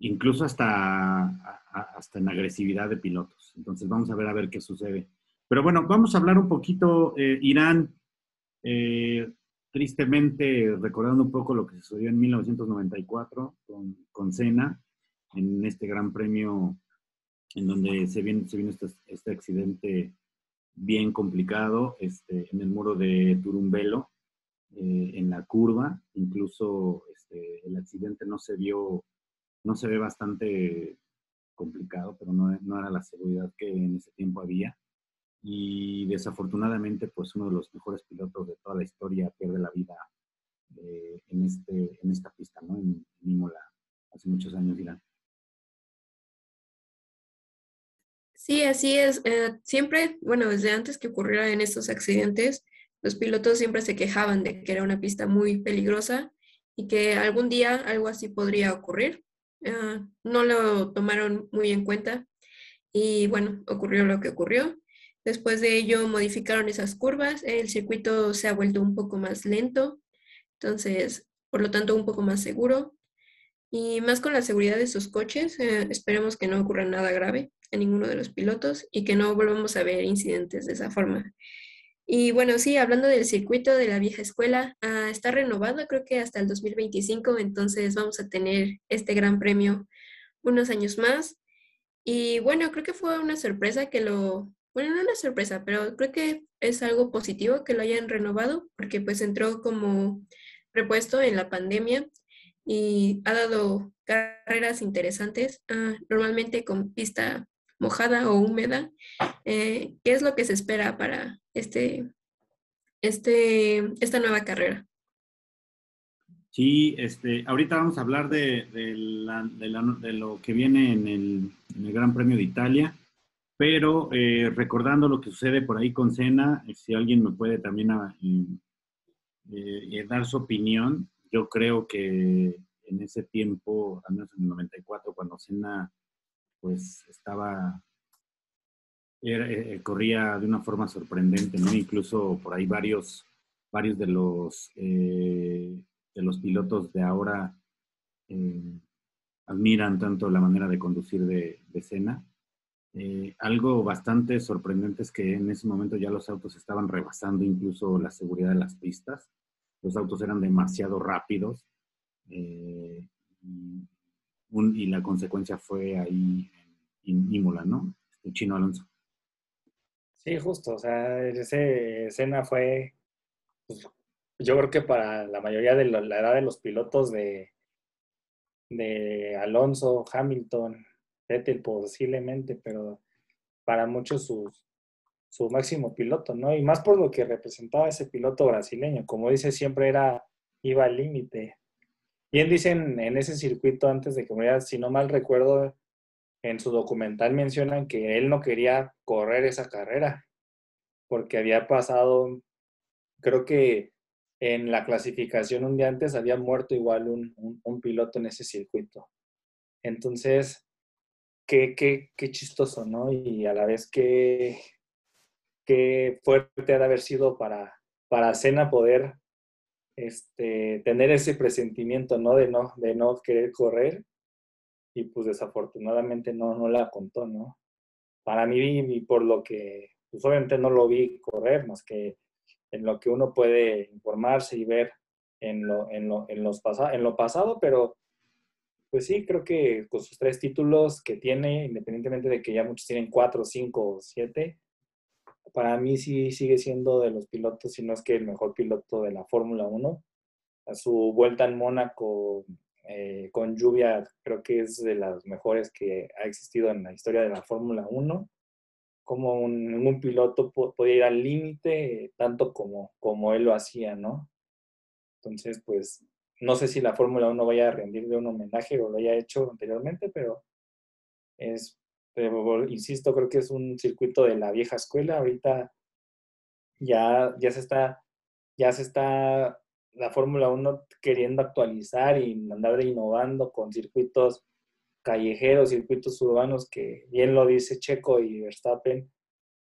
incluso hasta, hasta en agresividad de pilotos. Entonces vamos a ver a ver qué sucede. Pero bueno, vamos a hablar un poquito, eh, Irán, eh, tristemente recordando un poco lo que sucedió en 1994 con, con Senna, en este gran premio en donde se viene, se viene este, este, accidente bien complicado este, en el muro de Turumbelo, eh, en la curva. Incluso este, el accidente no se vio, no se ve bastante complicado, pero no, no, era la seguridad que en ese tiempo había. Y desafortunadamente, pues uno de los mejores pilotos de toda la historia pierde la vida eh, en, este, en esta pista, ¿no? En, en Imola, hace muchos años, dirán. Sí, así es. Eh, siempre, bueno, desde antes que ocurriera en estos accidentes, los pilotos siempre se quejaban de que era una pista muy peligrosa y que algún día algo así podría ocurrir. Ah, no lo tomaron muy en cuenta y bueno, ocurrió lo que ocurrió. Después de ello modificaron esas curvas, el circuito se ha vuelto un poco más lento, entonces, por lo tanto, un poco más seguro. Y más con la seguridad de sus coches, eh, esperemos que no ocurra nada grave a ninguno de los pilotos y que no volvamos a ver incidentes de esa forma. Y bueno, sí, hablando del circuito de la vieja escuela, ah, está renovado creo que hasta el 2025, entonces vamos a tener este gran premio unos años más. Y bueno, creo que fue una sorpresa que lo, bueno, no una sorpresa, pero creo que es algo positivo que lo hayan renovado porque pues entró como repuesto en la pandemia y ha dado carreras interesantes, ah, normalmente con pista mojada o húmeda. Eh, ¿Qué es lo que se espera para este, este, esta nueva carrera? Sí, este, ahorita vamos a hablar de, de, lo que viene en el, Gran Premio de Italia, pero eh, recordando lo que sucede por ahí con Cena, eh, si alguien me puede también ah, dar su opinión, yo creo que en ese tiempo, al menos en el 94, cuando Cena pues estaba, eh, corría de una forma sorprendente, ¿no? Incluso por ahí varios, varios de los, eh, de los pilotos de ahora eh, admiran tanto la manera de conducir de, de Senna. algo bastante sorprendente es que en ese momento ya los autos estaban rebasando incluso la seguridad de las pistas. Los autos eran demasiado rápidos y la consecuencia fue ahí en Imola, ¿no? El chino Alonso. Sí, justo, o sea, esa escena fue, pues, yo creo que para la mayoría de la, edad de los pilotos de, de Alonso, Hamilton, Vettel posiblemente, pero para muchos su máximo piloto, ¿no? Y más por lo que representaba ese piloto brasileño, como dice, siempre era, iba al límite, Bien dicen en ese circuito antes de que muriera, si no mal recuerdo, en su documental mencionan que él no quería correr esa carrera porque había pasado, creo que en la clasificación un día antes había muerto igual un, piloto en ese circuito. Entonces, qué, qué, qué, chistoso, ¿no? Y a la vez qué, qué fuerte ha de haber sido para, para Cena poder este, tener ese presentimiento, ¿no? De no, de no querer correr y pues desafortunadamente no, no la contó, ¿no? Para mí y por lo que pues obviamente no lo vi correr, más que en lo que uno puede informarse y ver en lo, en lo, en los en lo pasado, pero pues sí, creo que con sus tres títulos que tiene, independientemente de que ya muchos tienen cuatro, cinco o siete, para mí sí sigue siendo de los pilotos, si no es que el mejor piloto de la Fórmula 1. A su vuelta en Mónaco eh, con lluvia creo que es de las mejores que ha existido en la historia de la Fórmula 1. Como un, un piloto podía ir al límite tanto como, como él lo hacía, ¿no? Entonces, pues no sé si la Fórmula 1 vaya a rendirle un homenaje o lo haya hecho anteriormente, pero es, insisto, creo que es un circuito de la vieja escuela. Ahorita ya, ya se está, ya se está la Fórmula 1 queriendo actualizar y andar innovando con circuitos callejeros, circuitos urbanos, que bien lo dice Checo y Verstappen,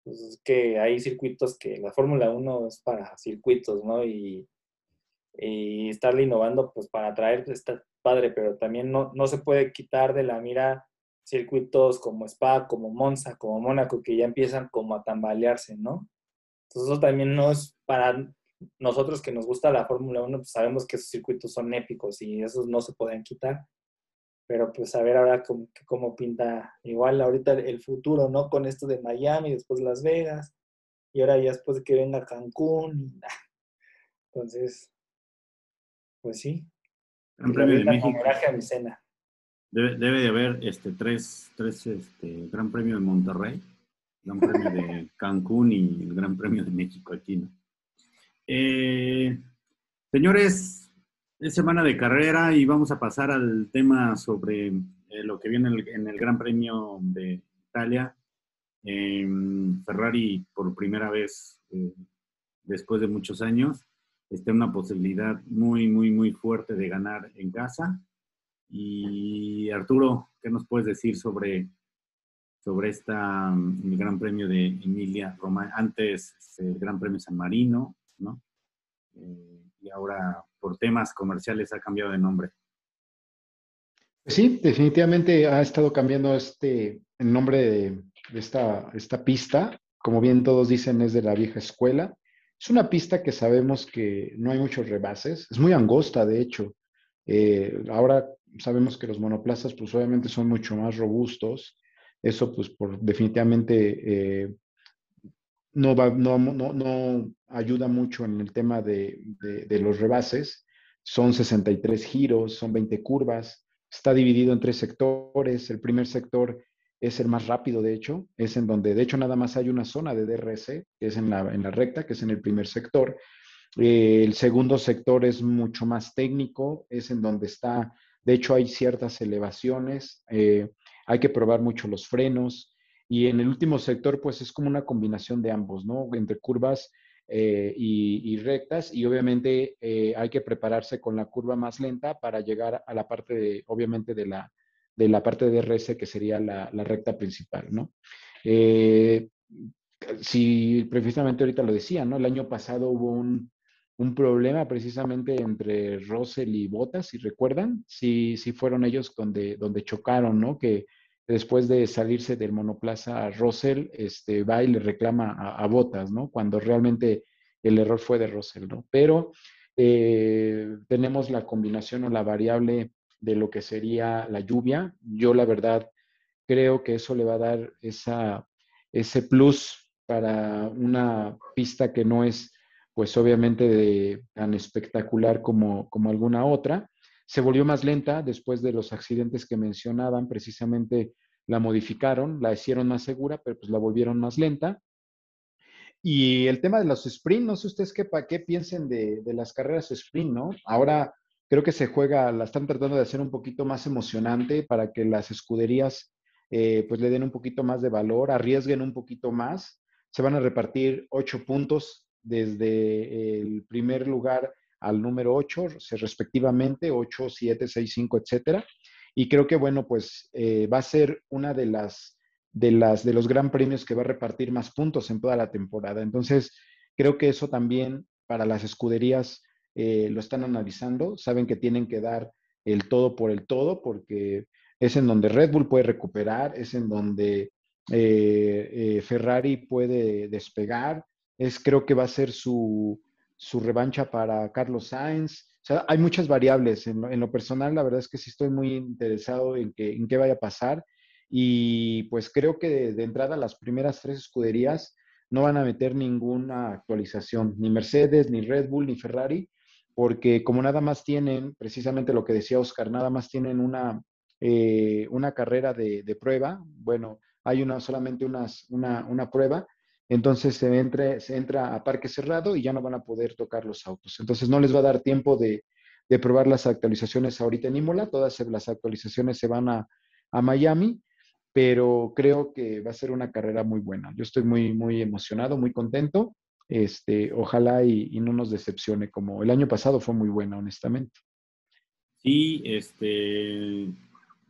pues es que hay circuitos que la Fórmula 1 es para circuitos, ¿no? Y y estarle innovando pues para atraer está padre, pero también no, no se puede quitar de la mira circuitos como Spa, como Monza, como Mónaco, que ya empiezan como a tambalearse, ¿no? Entonces eso también no es para nosotros que nos gusta la Fórmula 1, pues sabemos que esos circuitos son épicos y esos no se pueden quitar. Pero pues a ver ahora cómo, cómo pinta igual ahorita el futuro, ¿no? Con esto de Miami, después Las Vegas, y ahora ya después de que venga Cancún. Entonces, pues sí. Gran Premio de México. Debe, debe, de haber este, tres, tres este, Gran Premio de Monterrey, Gran Premio de Cancún y el Gran Premio de México aquí, ¿no? Eh, señores, es semana de carrera y vamos a pasar al tema sobre eh, lo que viene en el, Gran Premio de Italia. Ferrari por primera vez eh, después de muchos años esté una posibilidad muy, muy, muy fuerte de ganar en casa. Y Arturo, ¿qué nos puedes decir sobre, sobre esta, el Gran Premio de Emilia Romagna? Antes este, el Gran Premio San Marino, ¿no? Eh, y ahora por temas comerciales ha cambiado de nombre. Sí, definitivamente ha estado cambiando este, el nombre de, esta, esta pista. Como bien todos dicen, es de la vieja escuela. Es una pista que sabemos que no hay muchos rebases, es muy angosta, de hecho. Eh, ahora sabemos que los monoplazas, pues obviamente son mucho más robustos. Eso, pues, por, definitivamente eh, no, va, no, no, no, ayuda mucho en el tema de, de los rebases. Son 63 giros, son 20 curvas. Está dividido en tres sectores. El primer sector es el más rápido, de hecho, es en donde, de hecho, nada más hay una zona de DRS, que es en la, en la recta, que es en el primer sector. Eh, el segundo sector es mucho más técnico, es en donde está, de hecho, hay ciertas elevaciones, eh, hay que probar mucho los frenos. Y en el último sector, pues es como una combinación de ambos, ¿no? Entre curvas eh, y, rectas. Y obviamente hay que prepararse con la curva más lenta para llegar a la parte, de, obviamente, de la, de la parte de RS que sería la, recta principal, ¿no? Eh, si precisamente ahorita lo decía, ¿no? El año pasado hubo un, problema precisamente entre Russell y Bottas, si recuerdan, si, fueron ellos donde, donde chocaron, ¿no? Que después de salirse del monoplaza, Russell este, va y le reclama a, a Bottas, ¿no? Cuando realmente el error fue de Russell, ¿no? Pero eh, tenemos la combinación o la variable de lo que sería la lluvia. Yo la verdad creo que eso le va a dar ese plus para una pista que no es pues obviamente de, tan espectacular como, como alguna otra. Se volvió más lenta después de los accidentes que mencionaban, precisamente la modificaron, la hicieron más segura, pero pues la volvieron más lenta. Y el tema de los sprint, no sé ustedes qué, qué piensen de, de las carreras sprint, ¿no? Ahora Creo que se juega, la están tratando de hacer un poquito más emocionante para que las escuderías eh, pues le den un poquito más de valor, arriesguen un poquito más. Se van a repartir ocho puntos desde el primer lugar al número ocho, respectivamente, ocho, siete, seis, cinco, etcétera. Y creo que, bueno, pues eh, va a ser una de las, de las, de los gran premios que va a repartir más puntos en toda la temporada. Entonces, creo que eso también para las escuderías eh, lo están analizando, saben que tienen que dar el todo por el todo, porque es en donde Red Bull puede recuperar, es en donde eh, Ferrari puede despegar. Es, creo que va a ser su, su revancha para Carlos Sainz. O sea, hay muchas variables. En lo, personal, la verdad es que sí estoy muy interesado en, que, en qué vaya a pasar. Y pues creo que de, entrada las primeras tres escuderías no van a meter ninguna actualización, ni Mercedes, ni Red Bull, ni Ferrari, porque como nada más tienen, precisamente lo que decía Oscar, nada más tienen una, eh, una carrera de, prueba, bueno, hay una, solamente unas, una, una prueba, entonces se, entra a parque cerrado y ya no van a poder tocar los autos. Entonces no les va a dar tiempo de, probar las actualizaciones ahorita en Imola, todas las actualizaciones se van a, Miami, pero creo que va a ser una carrera muy buena. Yo estoy muy, muy emocionado, muy contento. Este, ojalá y, no nos decepcione, como el año pasado fue muy buena, honestamente. Sí, este, eh,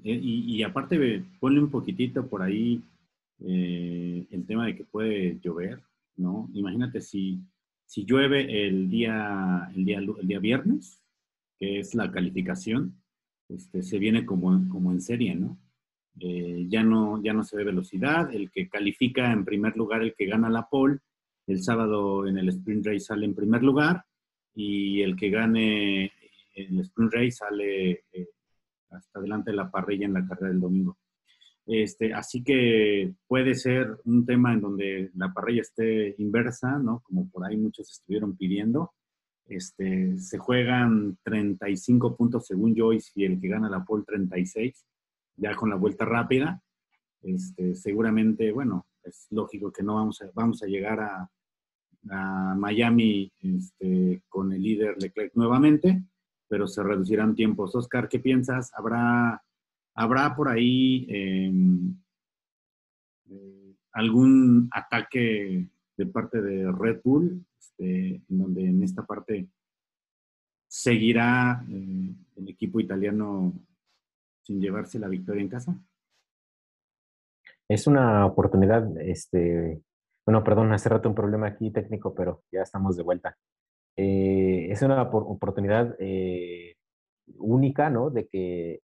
y, y aparte ponle un poquitito por ahí eh, el tema de que puede llover, ¿no? Imagínate si, si llueve el día, el, día, el día viernes, que es la calificación, este, se viene como, como en serie, ¿no? Eh, ya ¿no? Ya no se ve velocidad, el que califica en primer lugar, el que gana la pole, el sábado en el sprint race sale en primer lugar y el que gane el sprint race sale eh, hasta adelante de la parrilla en la carrera del domingo. Este, así que puede ser un tema en donde la parrilla esté inversa, ¿no? Como por ahí muchos estuvieron pidiendo. Este, se juegan 35 puntos según Joyce y el que gana la pole 36, ya con la vuelta rápida. Este, seguramente, bueno, es lógico que no vamos a, vamos a llegar a, a Miami este, con el líder Leclerc nuevamente, pero se reducirán tiempos. Oscar, ¿qué piensas? ¿Habrá ¿Habrá por ahí em, eh, algún ataque de parte de Red Bull, este, en donde en esta parte seguirá eh, el equipo italiano sin llevarse la victoria en casa? Es una oportunidad, este, bueno, perdón, hace rato un problema aquí técnico, pero ya estamos de vuelta. Eh, es una oportunidad única, ¿no? De que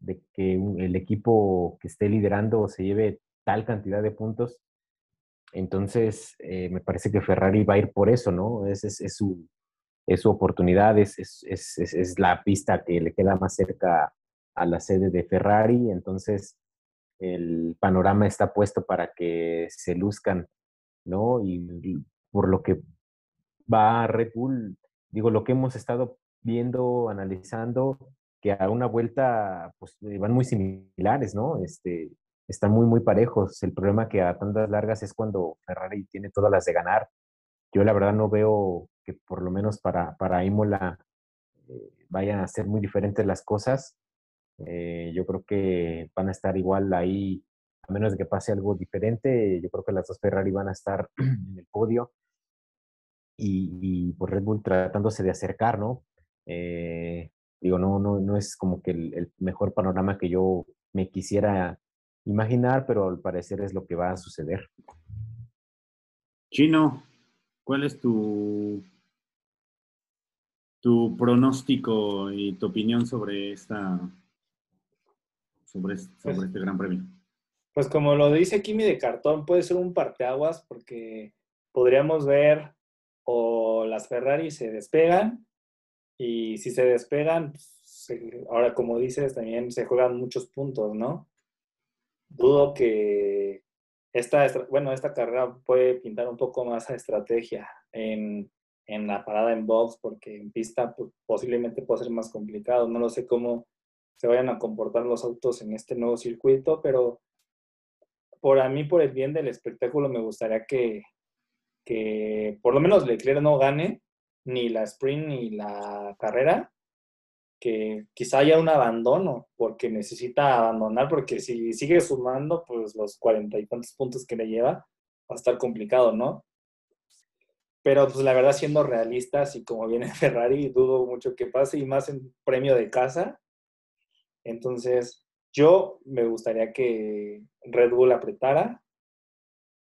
de que el equipo que esté liderando se lleve tal cantidad de puntos. Entonces, eh, me parece que Ferrari va a ir por eso, ¿no? Es, es, su, es su, oportunidad, es, es, la pista que le queda más cerca a la sede de Ferrari. Entonces, el panorama está puesto para que se luzcan, ¿no? Y por lo que va Red Bull, digo, lo que hemos estado viendo, analizando, a una vuelta pues, eh, van muy similares, ¿no? Este, están muy, muy parejos. El problema que a tantas largas es cuando Ferrari tiene todas las de ganar. Yo la verdad no veo que por lo menos para, para Imola eh, vayan a ser muy diferentes las cosas. Eh, yo creo que van a estar igual ahí, a menos de que pase algo diferente. Yo creo que las dos Ferrari van a estar en el podio. Y, y pues Red Bull tratándose de acercar, ¿no? Digo, no, no, no es como que el, mejor panorama que yo me quisiera imaginar, pero al parecer es lo que va a suceder. Chino, ¿cuál es tu, tu pronóstico y tu opinión sobre esta sobre, sobre pues este gran premio? Pues como lo dice Kimi de cartón, puede ser un parteaguas porque podríamos ver o las Ferrari se despegan y si se despegan, pues, ahora como dices, también se juegan muchos puntos, ¿no? Dudo que esta, bueno, esta carrera puede pintar un poco más a estrategia en, en la parada en box, porque en pista pues, posiblemente puede ser más complicado. No lo sé cómo se vayan a comportar los autos en este nuevo circuito, pero por a mí, por el bien del espectáculo, me gustaría que, que por lo menos Leclerc no gane, ni la sprint ni la carrera, que quizá haya un abandono, porque necesita abandonar, porque si sigue sumando, pues los cuarenta y tantos puntos que le lleva, va a estar complicado, ¿no? Pero pues la verdad, siendo realistas y como viene Ferrari, dudo mucho que pase, y más en premio de casa. Entonces, yo me gustaría que Red Bull apretara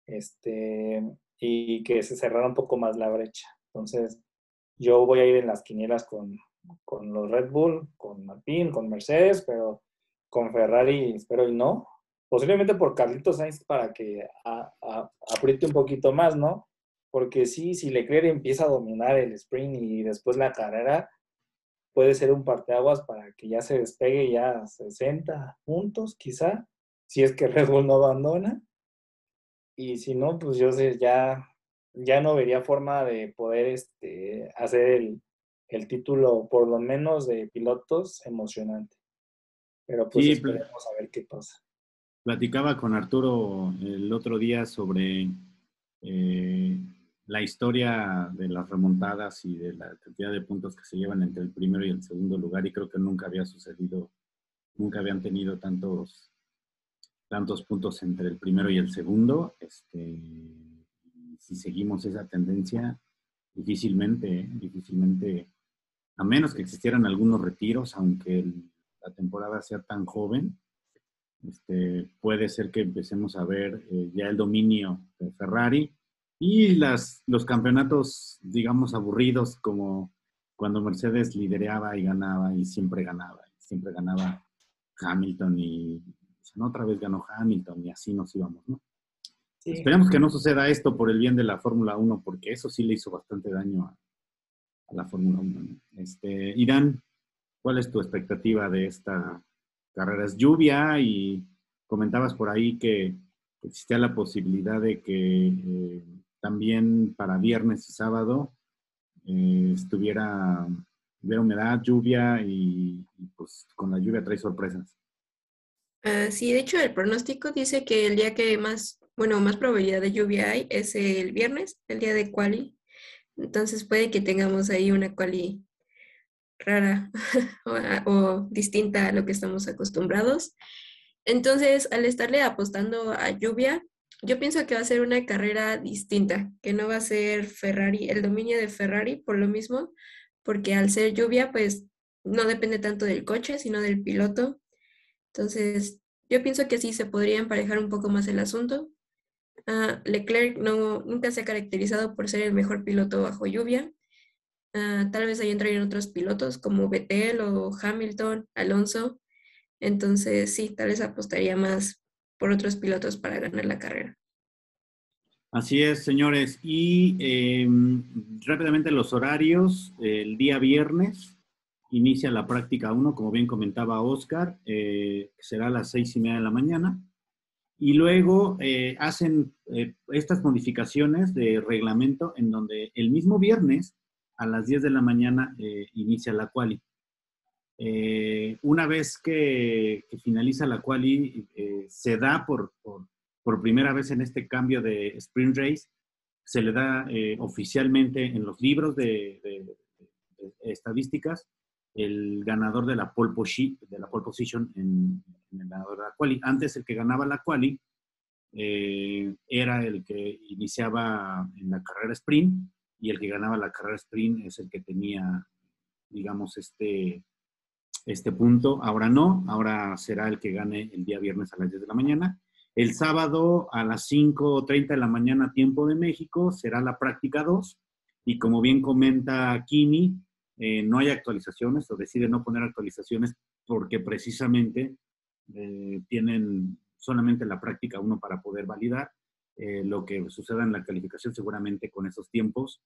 este, y que se cerrara un poco más la brecha. Entonces, yo voy a ir en las quinielas con, con los Red Bull, con Alpine, con Mercedes, pero con Ferrari espero y no. posiblemente por Carlitos Sainz para que apriete un poquito más, ¿no? Porque sí, si Leclerc empieza a dominar el sprint y después la carrera, puede ser un parteaguas para que ya se despegue ya a 60 puntos, quizá, si es que Red Bull no abandona. Y si no, pues yo sé, ya, ya no vería forma de poder este, hacer el, el título, por lo menos de pilotos, emocionante. Pero pues esperemos a ver qué pasa. Platicaba con Arturo el otro día sobre eh, la historia de las remontadas y de la cantidad de puntos que se llevan entre el primero y el segundo lugar y creo que nunca había sucedido, nunca habían tenido tantos, tantos puntos entre el primero y el segundo. Este, si seguimos esa tendencia, difícilmente, difícilmente, a menos que existieran algunos retiros, aunque la temporada sea tan joven, este, puede ser que empecemos a ver eh, ya el dominio de Ferrari y las, los campeonatos, digamos, aburridos, como cuando Mercedes lidereaba y ganaba y siempre ganaba, siempre ganaba Hamilton y otra vez ganó Hamilton y así nos íbamos, ¿no? Esperemos que no suceda esto por el bien de la Fórmula 1, porque eso sí le hizo bastante daño a, la Fórmula 1. Este, Irán, ¿cuál es tu expectativa de esta carrera? Es lluvia y comentabas por ahí que existía la posibilidad de que eh, también para viernes y sábado eh, estuviera, hubiera humedad, lluvia y, pues con la lluvia trae sorpresas. Uh, sí, de hecho el pronóstico dice que el día que más, bueno, más probabilidad de lluvia hay es el viernes, el día de quali. Entonces puede que tengamos ahí una quali rara o, o, distinta a lo que estamos acostumbrados. Entonces, al estarle apostando a lluvia, yo pienso que va a ser una carrera distinta, que no va a ser Ferrari, el dominio de Ferrari por lo mismo, porque al ser lluvia, pues no depende tanto del coche, sino del piloto. Entonces, yo pienso que sí se podría emparejar un poco más el asunto. Ah, Leclerc no, nunca se ha caracterizado por ser el mejor piloto bajo lluvia. Ah, tal vez ahí entrarían otros pilotos como Vettel o Hamilton, Alonso. Entonces, sí, tal vez apostaría más por otros pilotos para ganar la carrera. Así es, señores. Y em, rápidamente los horarios. El día viernes inicia la práctica 1, como bien comentaba Oscar, eh, será a las seis y media de la mañana. Y luego eh, hacen eh, estas modificaciones de reglamento en donde el mismo viernes a las 10 de la mañana inicia la quali. Eh, una vez que, finaliza la quali, eh, se da por, por, primera vez en este cambio de sprint race, se le da eh, oficialmente en los libros de, estadísticas el ganador de la pole, position en, el ganador de la quali. Antes el que ganaba la quali era el que iniciaba en la carrera sprint y el que ganaba la carrera sprint es el que tenía, digamos, este este punto. Ahora no, ahora será el que gane el día viernes a las 10 de la mañana. El sábado a las 5.30 de la mañana, tiempo de México, será la práctica 2. Y como bien comenta Kini, eh, no hay actualizaciones o decide no poner actualizaciones porque precisamente eh, tienen solamente la práctica 1 para poder validar. Eh, lo que suceda en la calificación seguramente con esos tiempos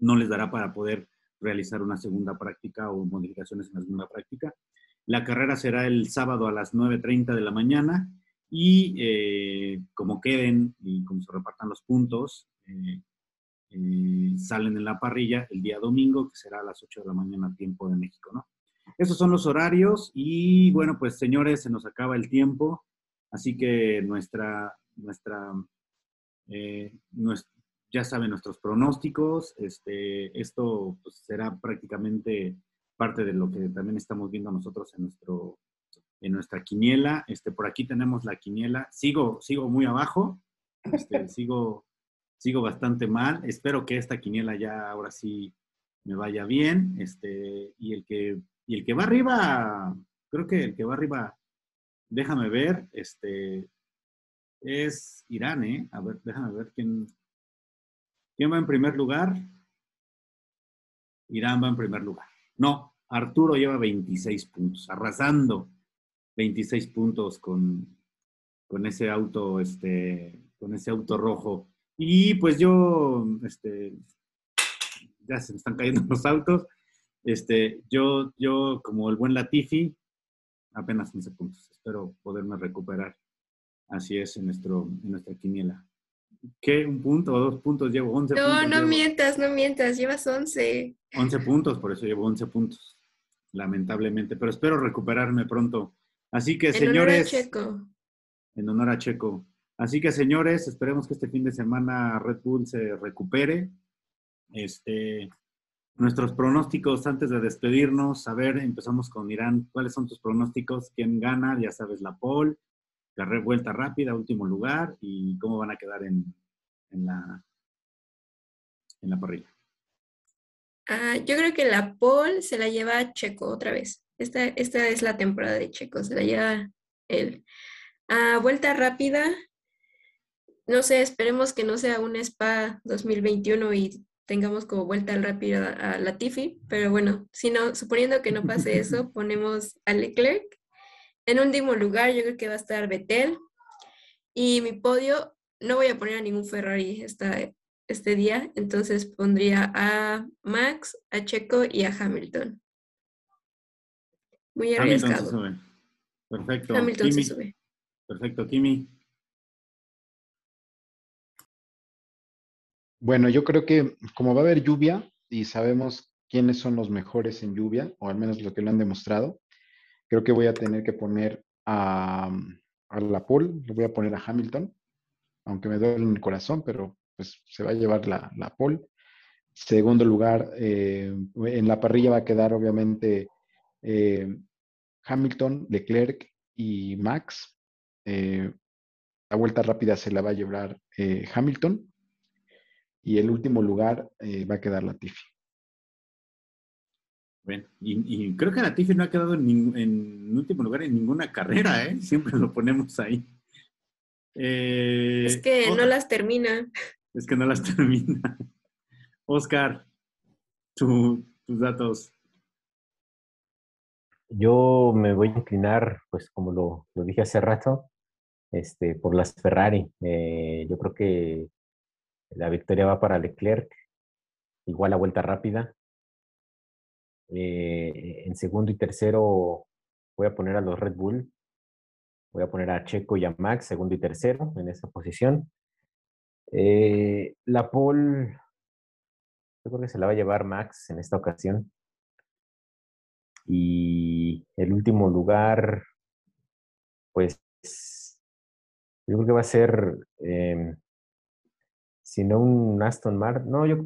no les dará para poder realizar una segunda práctica o modificaciones en la segunda práctica. La carrera será el sábado a las 9.30 de la mañana y como queden y como se repartan los puntos, eh, salen en la parrilla el día domingo, que será a las 8 de la mañana, tiempo de México, ¿no? Esos son los horarios y bueno, pues señores, se nos acaba el tiempo, así que nuestra, nuestra, nuestra ya saben nuestros pronósticos. Este, esto pues, será prácticamente parte de lo que también estamos viendo nosotros en, nuestro, en nuestra quiniela. Este, por aquí tenemos la quiniela. Sigo, sigo muy abajo, este, sigo, sigo bastante mal. Espero que esta quiniela ya ahora sí me vaya bien. Este, y, el que, y el que va arriba, creo que el que va arriba, déjame ver, este, es Irán, ¿eh? A ver, déjame ver quién, ¿Quién va en primer lugar? Irán va en primer lugar. No, Arturo lleva 26 puntos, arrasando 26 puntos con, con ese auto, este, con ese auto rojo. Y pues yo, este, ya se me están cayendo los autos. Este, yo, yo, como el buen Latifi, apenas 11 puntos. Espero poderme recuperar. Así es en, nuestro, en nuestra quiniela. ¿Qué? ¿Un punto o dos puntos? Llevo 11 no, puntos. No, llevo. mientas, no mientas, llevas 11. 11 puntos, por eso llevo 11 puntos, lamentablemente. Pero espero recuperarme pronto. Así que, en señores. Honor a Checo. En honor a Checo. Así que, señores, esperemos que este fin de semana Red Bull se recupere. Este, nuestros pronósticos antes de despedirnos. A ver, empezamos con Irán. ¿Cuáles son tus pronósticos? ¿Quién gana? Ya sabes, la pole, carrera vuelta rápida, último lugar y cómo van a quedar en, en la, en la parrilla. Ah, yo creo que la pole se la lleva Checo otra vez. Esta, esta es la temporada de Checo, se la lleva él. Ah, vuelta rápida. No sé, esperemos que no sea un SPA 2021 y tengamos como vuelta rápida a Latifi, pero bueno, si no, suponiendo que no pase eso, ponemos a Leclerc. En último lugar, yo creo que va a estar Betel. Y mi podio, no voy a poner a ningún Ferrari esta, este día, entonces pondría a Max, a Checo y a Hamilton. Muy Hamilton arriesgado. se sube. Perfecto. Hamilton Kimi. se sube. Perfecto, Kimi. Bueno, yo creo que como va a haber lluvia y sabemos quiénes son los mejores en lluvia, o al menos lo que lo han demostrado, creo que voy a tener que poner a, a la pole, le voy a poner a Hamilton, aunque me duele el corazón, pero pues se va a llevar la, la pole. Segundo lugar, eh, en la parrilla va a quedar obviamente eh, Hamilton, Leclerc y Max. Eh, la vuelta rápida se la va a llevar Hamilton. Y el último lugar eh, va a quedar Latifi. Bien. Y, y creo que Latifi no ha quedado en, último lugar en ninguna carrera, ¿eh? Siempre lo ponemos ahí. Eh, Es que no las termina. Es que no las termina. Oscar, tu- tus datos. Yo me voy a inclinar, pues como lo, lo dije hace rato, este, por las Ferrari. Eh, yo creo que la victoria va para Leclerc, igual la vuelta rápida. Eh, en segundo y tercero voy a poner a los Red Bull. Voy a poner a Checo y a Max, segundo y tercero, en esa posición. Eh, la pole, yo creo que se la va a llevar Max en esta ocasión. Y el último lugar, pues, yo creo que va a ser, eh, si no un Aston Martin, no, yo me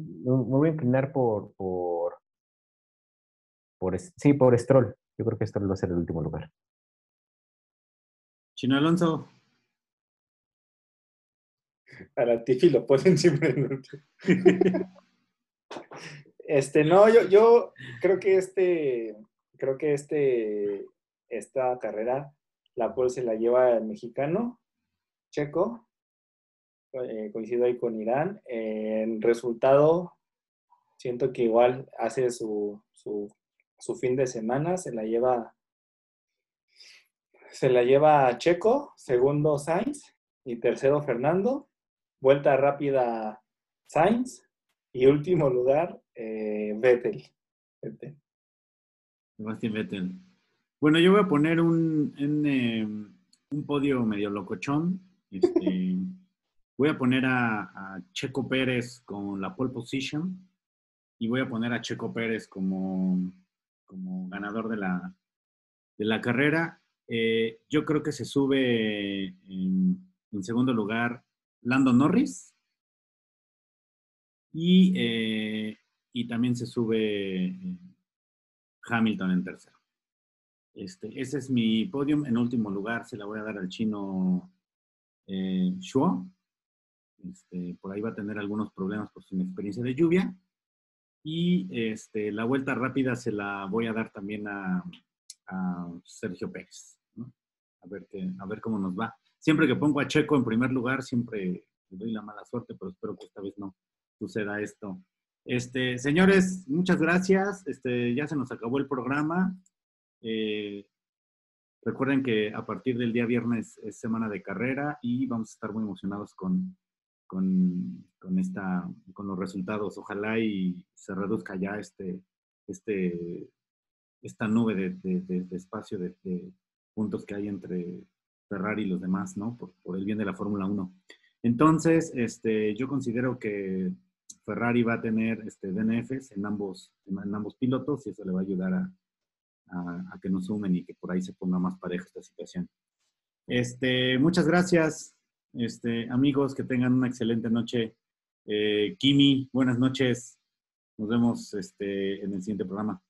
voy a inclinar por, por, por, es- sí, por Stroll. Yo creo que Stroll va a ser el último lugar. Chino Alonso. A la Tiffy lo ponen siempre en último. Este, no, yo, yo creo que este, creo que este, esta carrera, la pole se la lleva el mexicano, Checo. Eh, coincido ahí con Irán. en resultado, siento que igual hace su, su, su fin de semana, se la lleva, se la lleva Checo, segundo Sainz y tercero Fernando. Vuelta rápida Sainz y último lugar eh, Vettel. Vettel. Sebastián Vettel. Bueno, yo voy a poner un, un, eh, un podio medio locochón. Este, voy a poner a, Checo Pérez con la pole position y voy a poner a Checo Pérez como, como ganador de la, de la carrera. Eh, yo creo que se sube en, segundo lugar Lando Norris y, eh, y también se sube Hamilton en tercero. Este, ese es mi podium. En último lugar se la voy a dar al chino eh, Shuo. Este, por ahí va a tener algunos problemas por su inexperiencia de lluvia. Y este, la vuelta rápida se la voy a dar también a, Sergio Pérez. A, ver qué- a ver cómo nos va. Siempre que pongo a Checo en primer lugar, siempre le doy la mala suerte, pero espero que esta vez no suceda esto. Este, señores, muchas gracias. Este, ya se nos acabó el programa. Eh, Recuerden que a partir del día viernes es semana de carrera y vamos a estar muy emocionados con, con, esta, con los resultados. Ojalá y se reduzca ya este, este, esta nube de, espacio de, puntos que hay entre Ferrari y los demás, ¿no? Por, el bien de la Fórmula 1. Entonces, este, yo considero que Ferrari va a tener este, DNFs en ambos, en ambos pilotos y eso le va a ayudar a, a, que nos sumen y que por ahí se ponga más pareja esta situación. Este, muchas gracias, este, amigos, que tengan una excelente noche. Eh, Kimi, buenas noches. Nos vemos este, en el siguiente programa.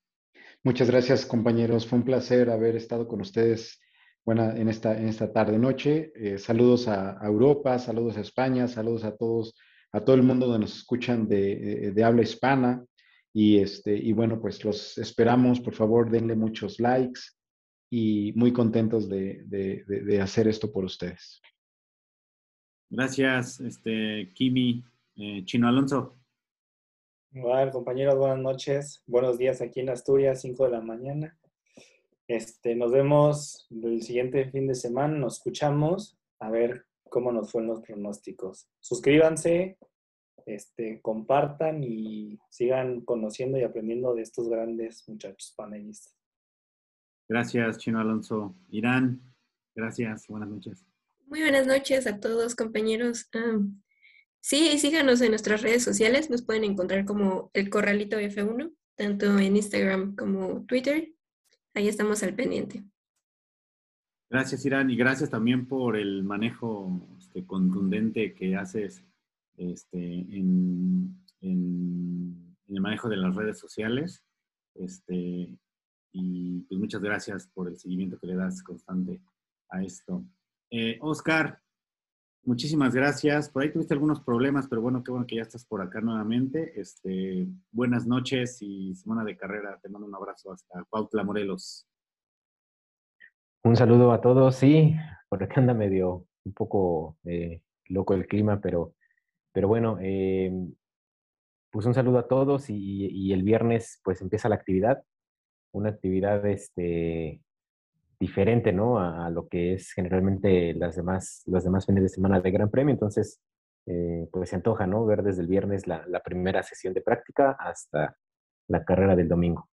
Muchas gracias, compañeros. Fue un placer haber estado con ustedes buena, en, esta, en esta tarde-noche. Eh, saludos a, Europa, saludos a España, saludos a todos, a todo el mundo donde nos escuchan de, de habla hispana. Y, este, y bueno, pues los esperamos, por favor, denle muchos likes y muy contentos de, hacer esto por ustedes. Gracias, este, Kimi, eh, Chino Alonso. Bueno, compañeros, buenas noches. Buenos días aquí en Asturias, 5 de la mañana. Este, nos vemos el siguiente fin de semana, nos escuchamos a ver cómo nos fueron los pronósticos. Suscríbanse, este, compartan y sigan conociendo y aprendiendo de estos grandes muchachos panelistas. Gracias, Chino Alonso. Irán, gracias, buenas noches. Muy buenas noches a todos, compañeros. sí, síganos en nuestras redes sociales, nos pueden encontrar como el Corralito F1, tanto en Instagram como Twitter. Ahí estamos al pendiente. Gracias, Irán, y gracias también por el manejo este, contundente que haces este, en, el manejo de las redes sociales. Este, y pues muchas gracias por el seguimiento que le das constante a esto. Eh, Oscar, muchísimas gracias. Por ahí tuviste algunos problemas, pero bueno, qué bueno que ya estás por acá nuevamente. Este, buenas noches y semana de carrera. Te mando un abrazo hasta Cuautla, Morelos. Un saludo a todos. Sí, por acá anda medio un poco eh, loco el clima, pero pero bueno, em, pues un saludo a todos y, el viernes pues empieza la actividad, una actividad este, diferente, ¿no? A, lo que es generalmente las demás, los demás fines de semana de Gran Premio. Entonces, eh, pues se antoja, ¿no? Ver desde el viernes la, primera sesión de práctica hasta la carrera del domingo.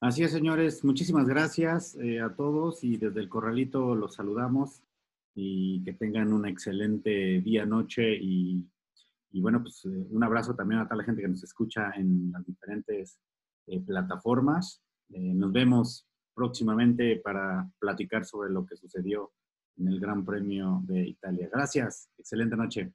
Así es, señores. Muchísimas gracias eh, a todos y desde el corralito los saludamos y que tengan una excelente día, noche y, bueno, pues eh, un abrazo también a toda la gente que nos escucha en las diferentes eh, plataformas. Nos vemos próximamente para platicar sobre lo que sucedió en el Gran Premio de Italia. Gracias, excelente noche.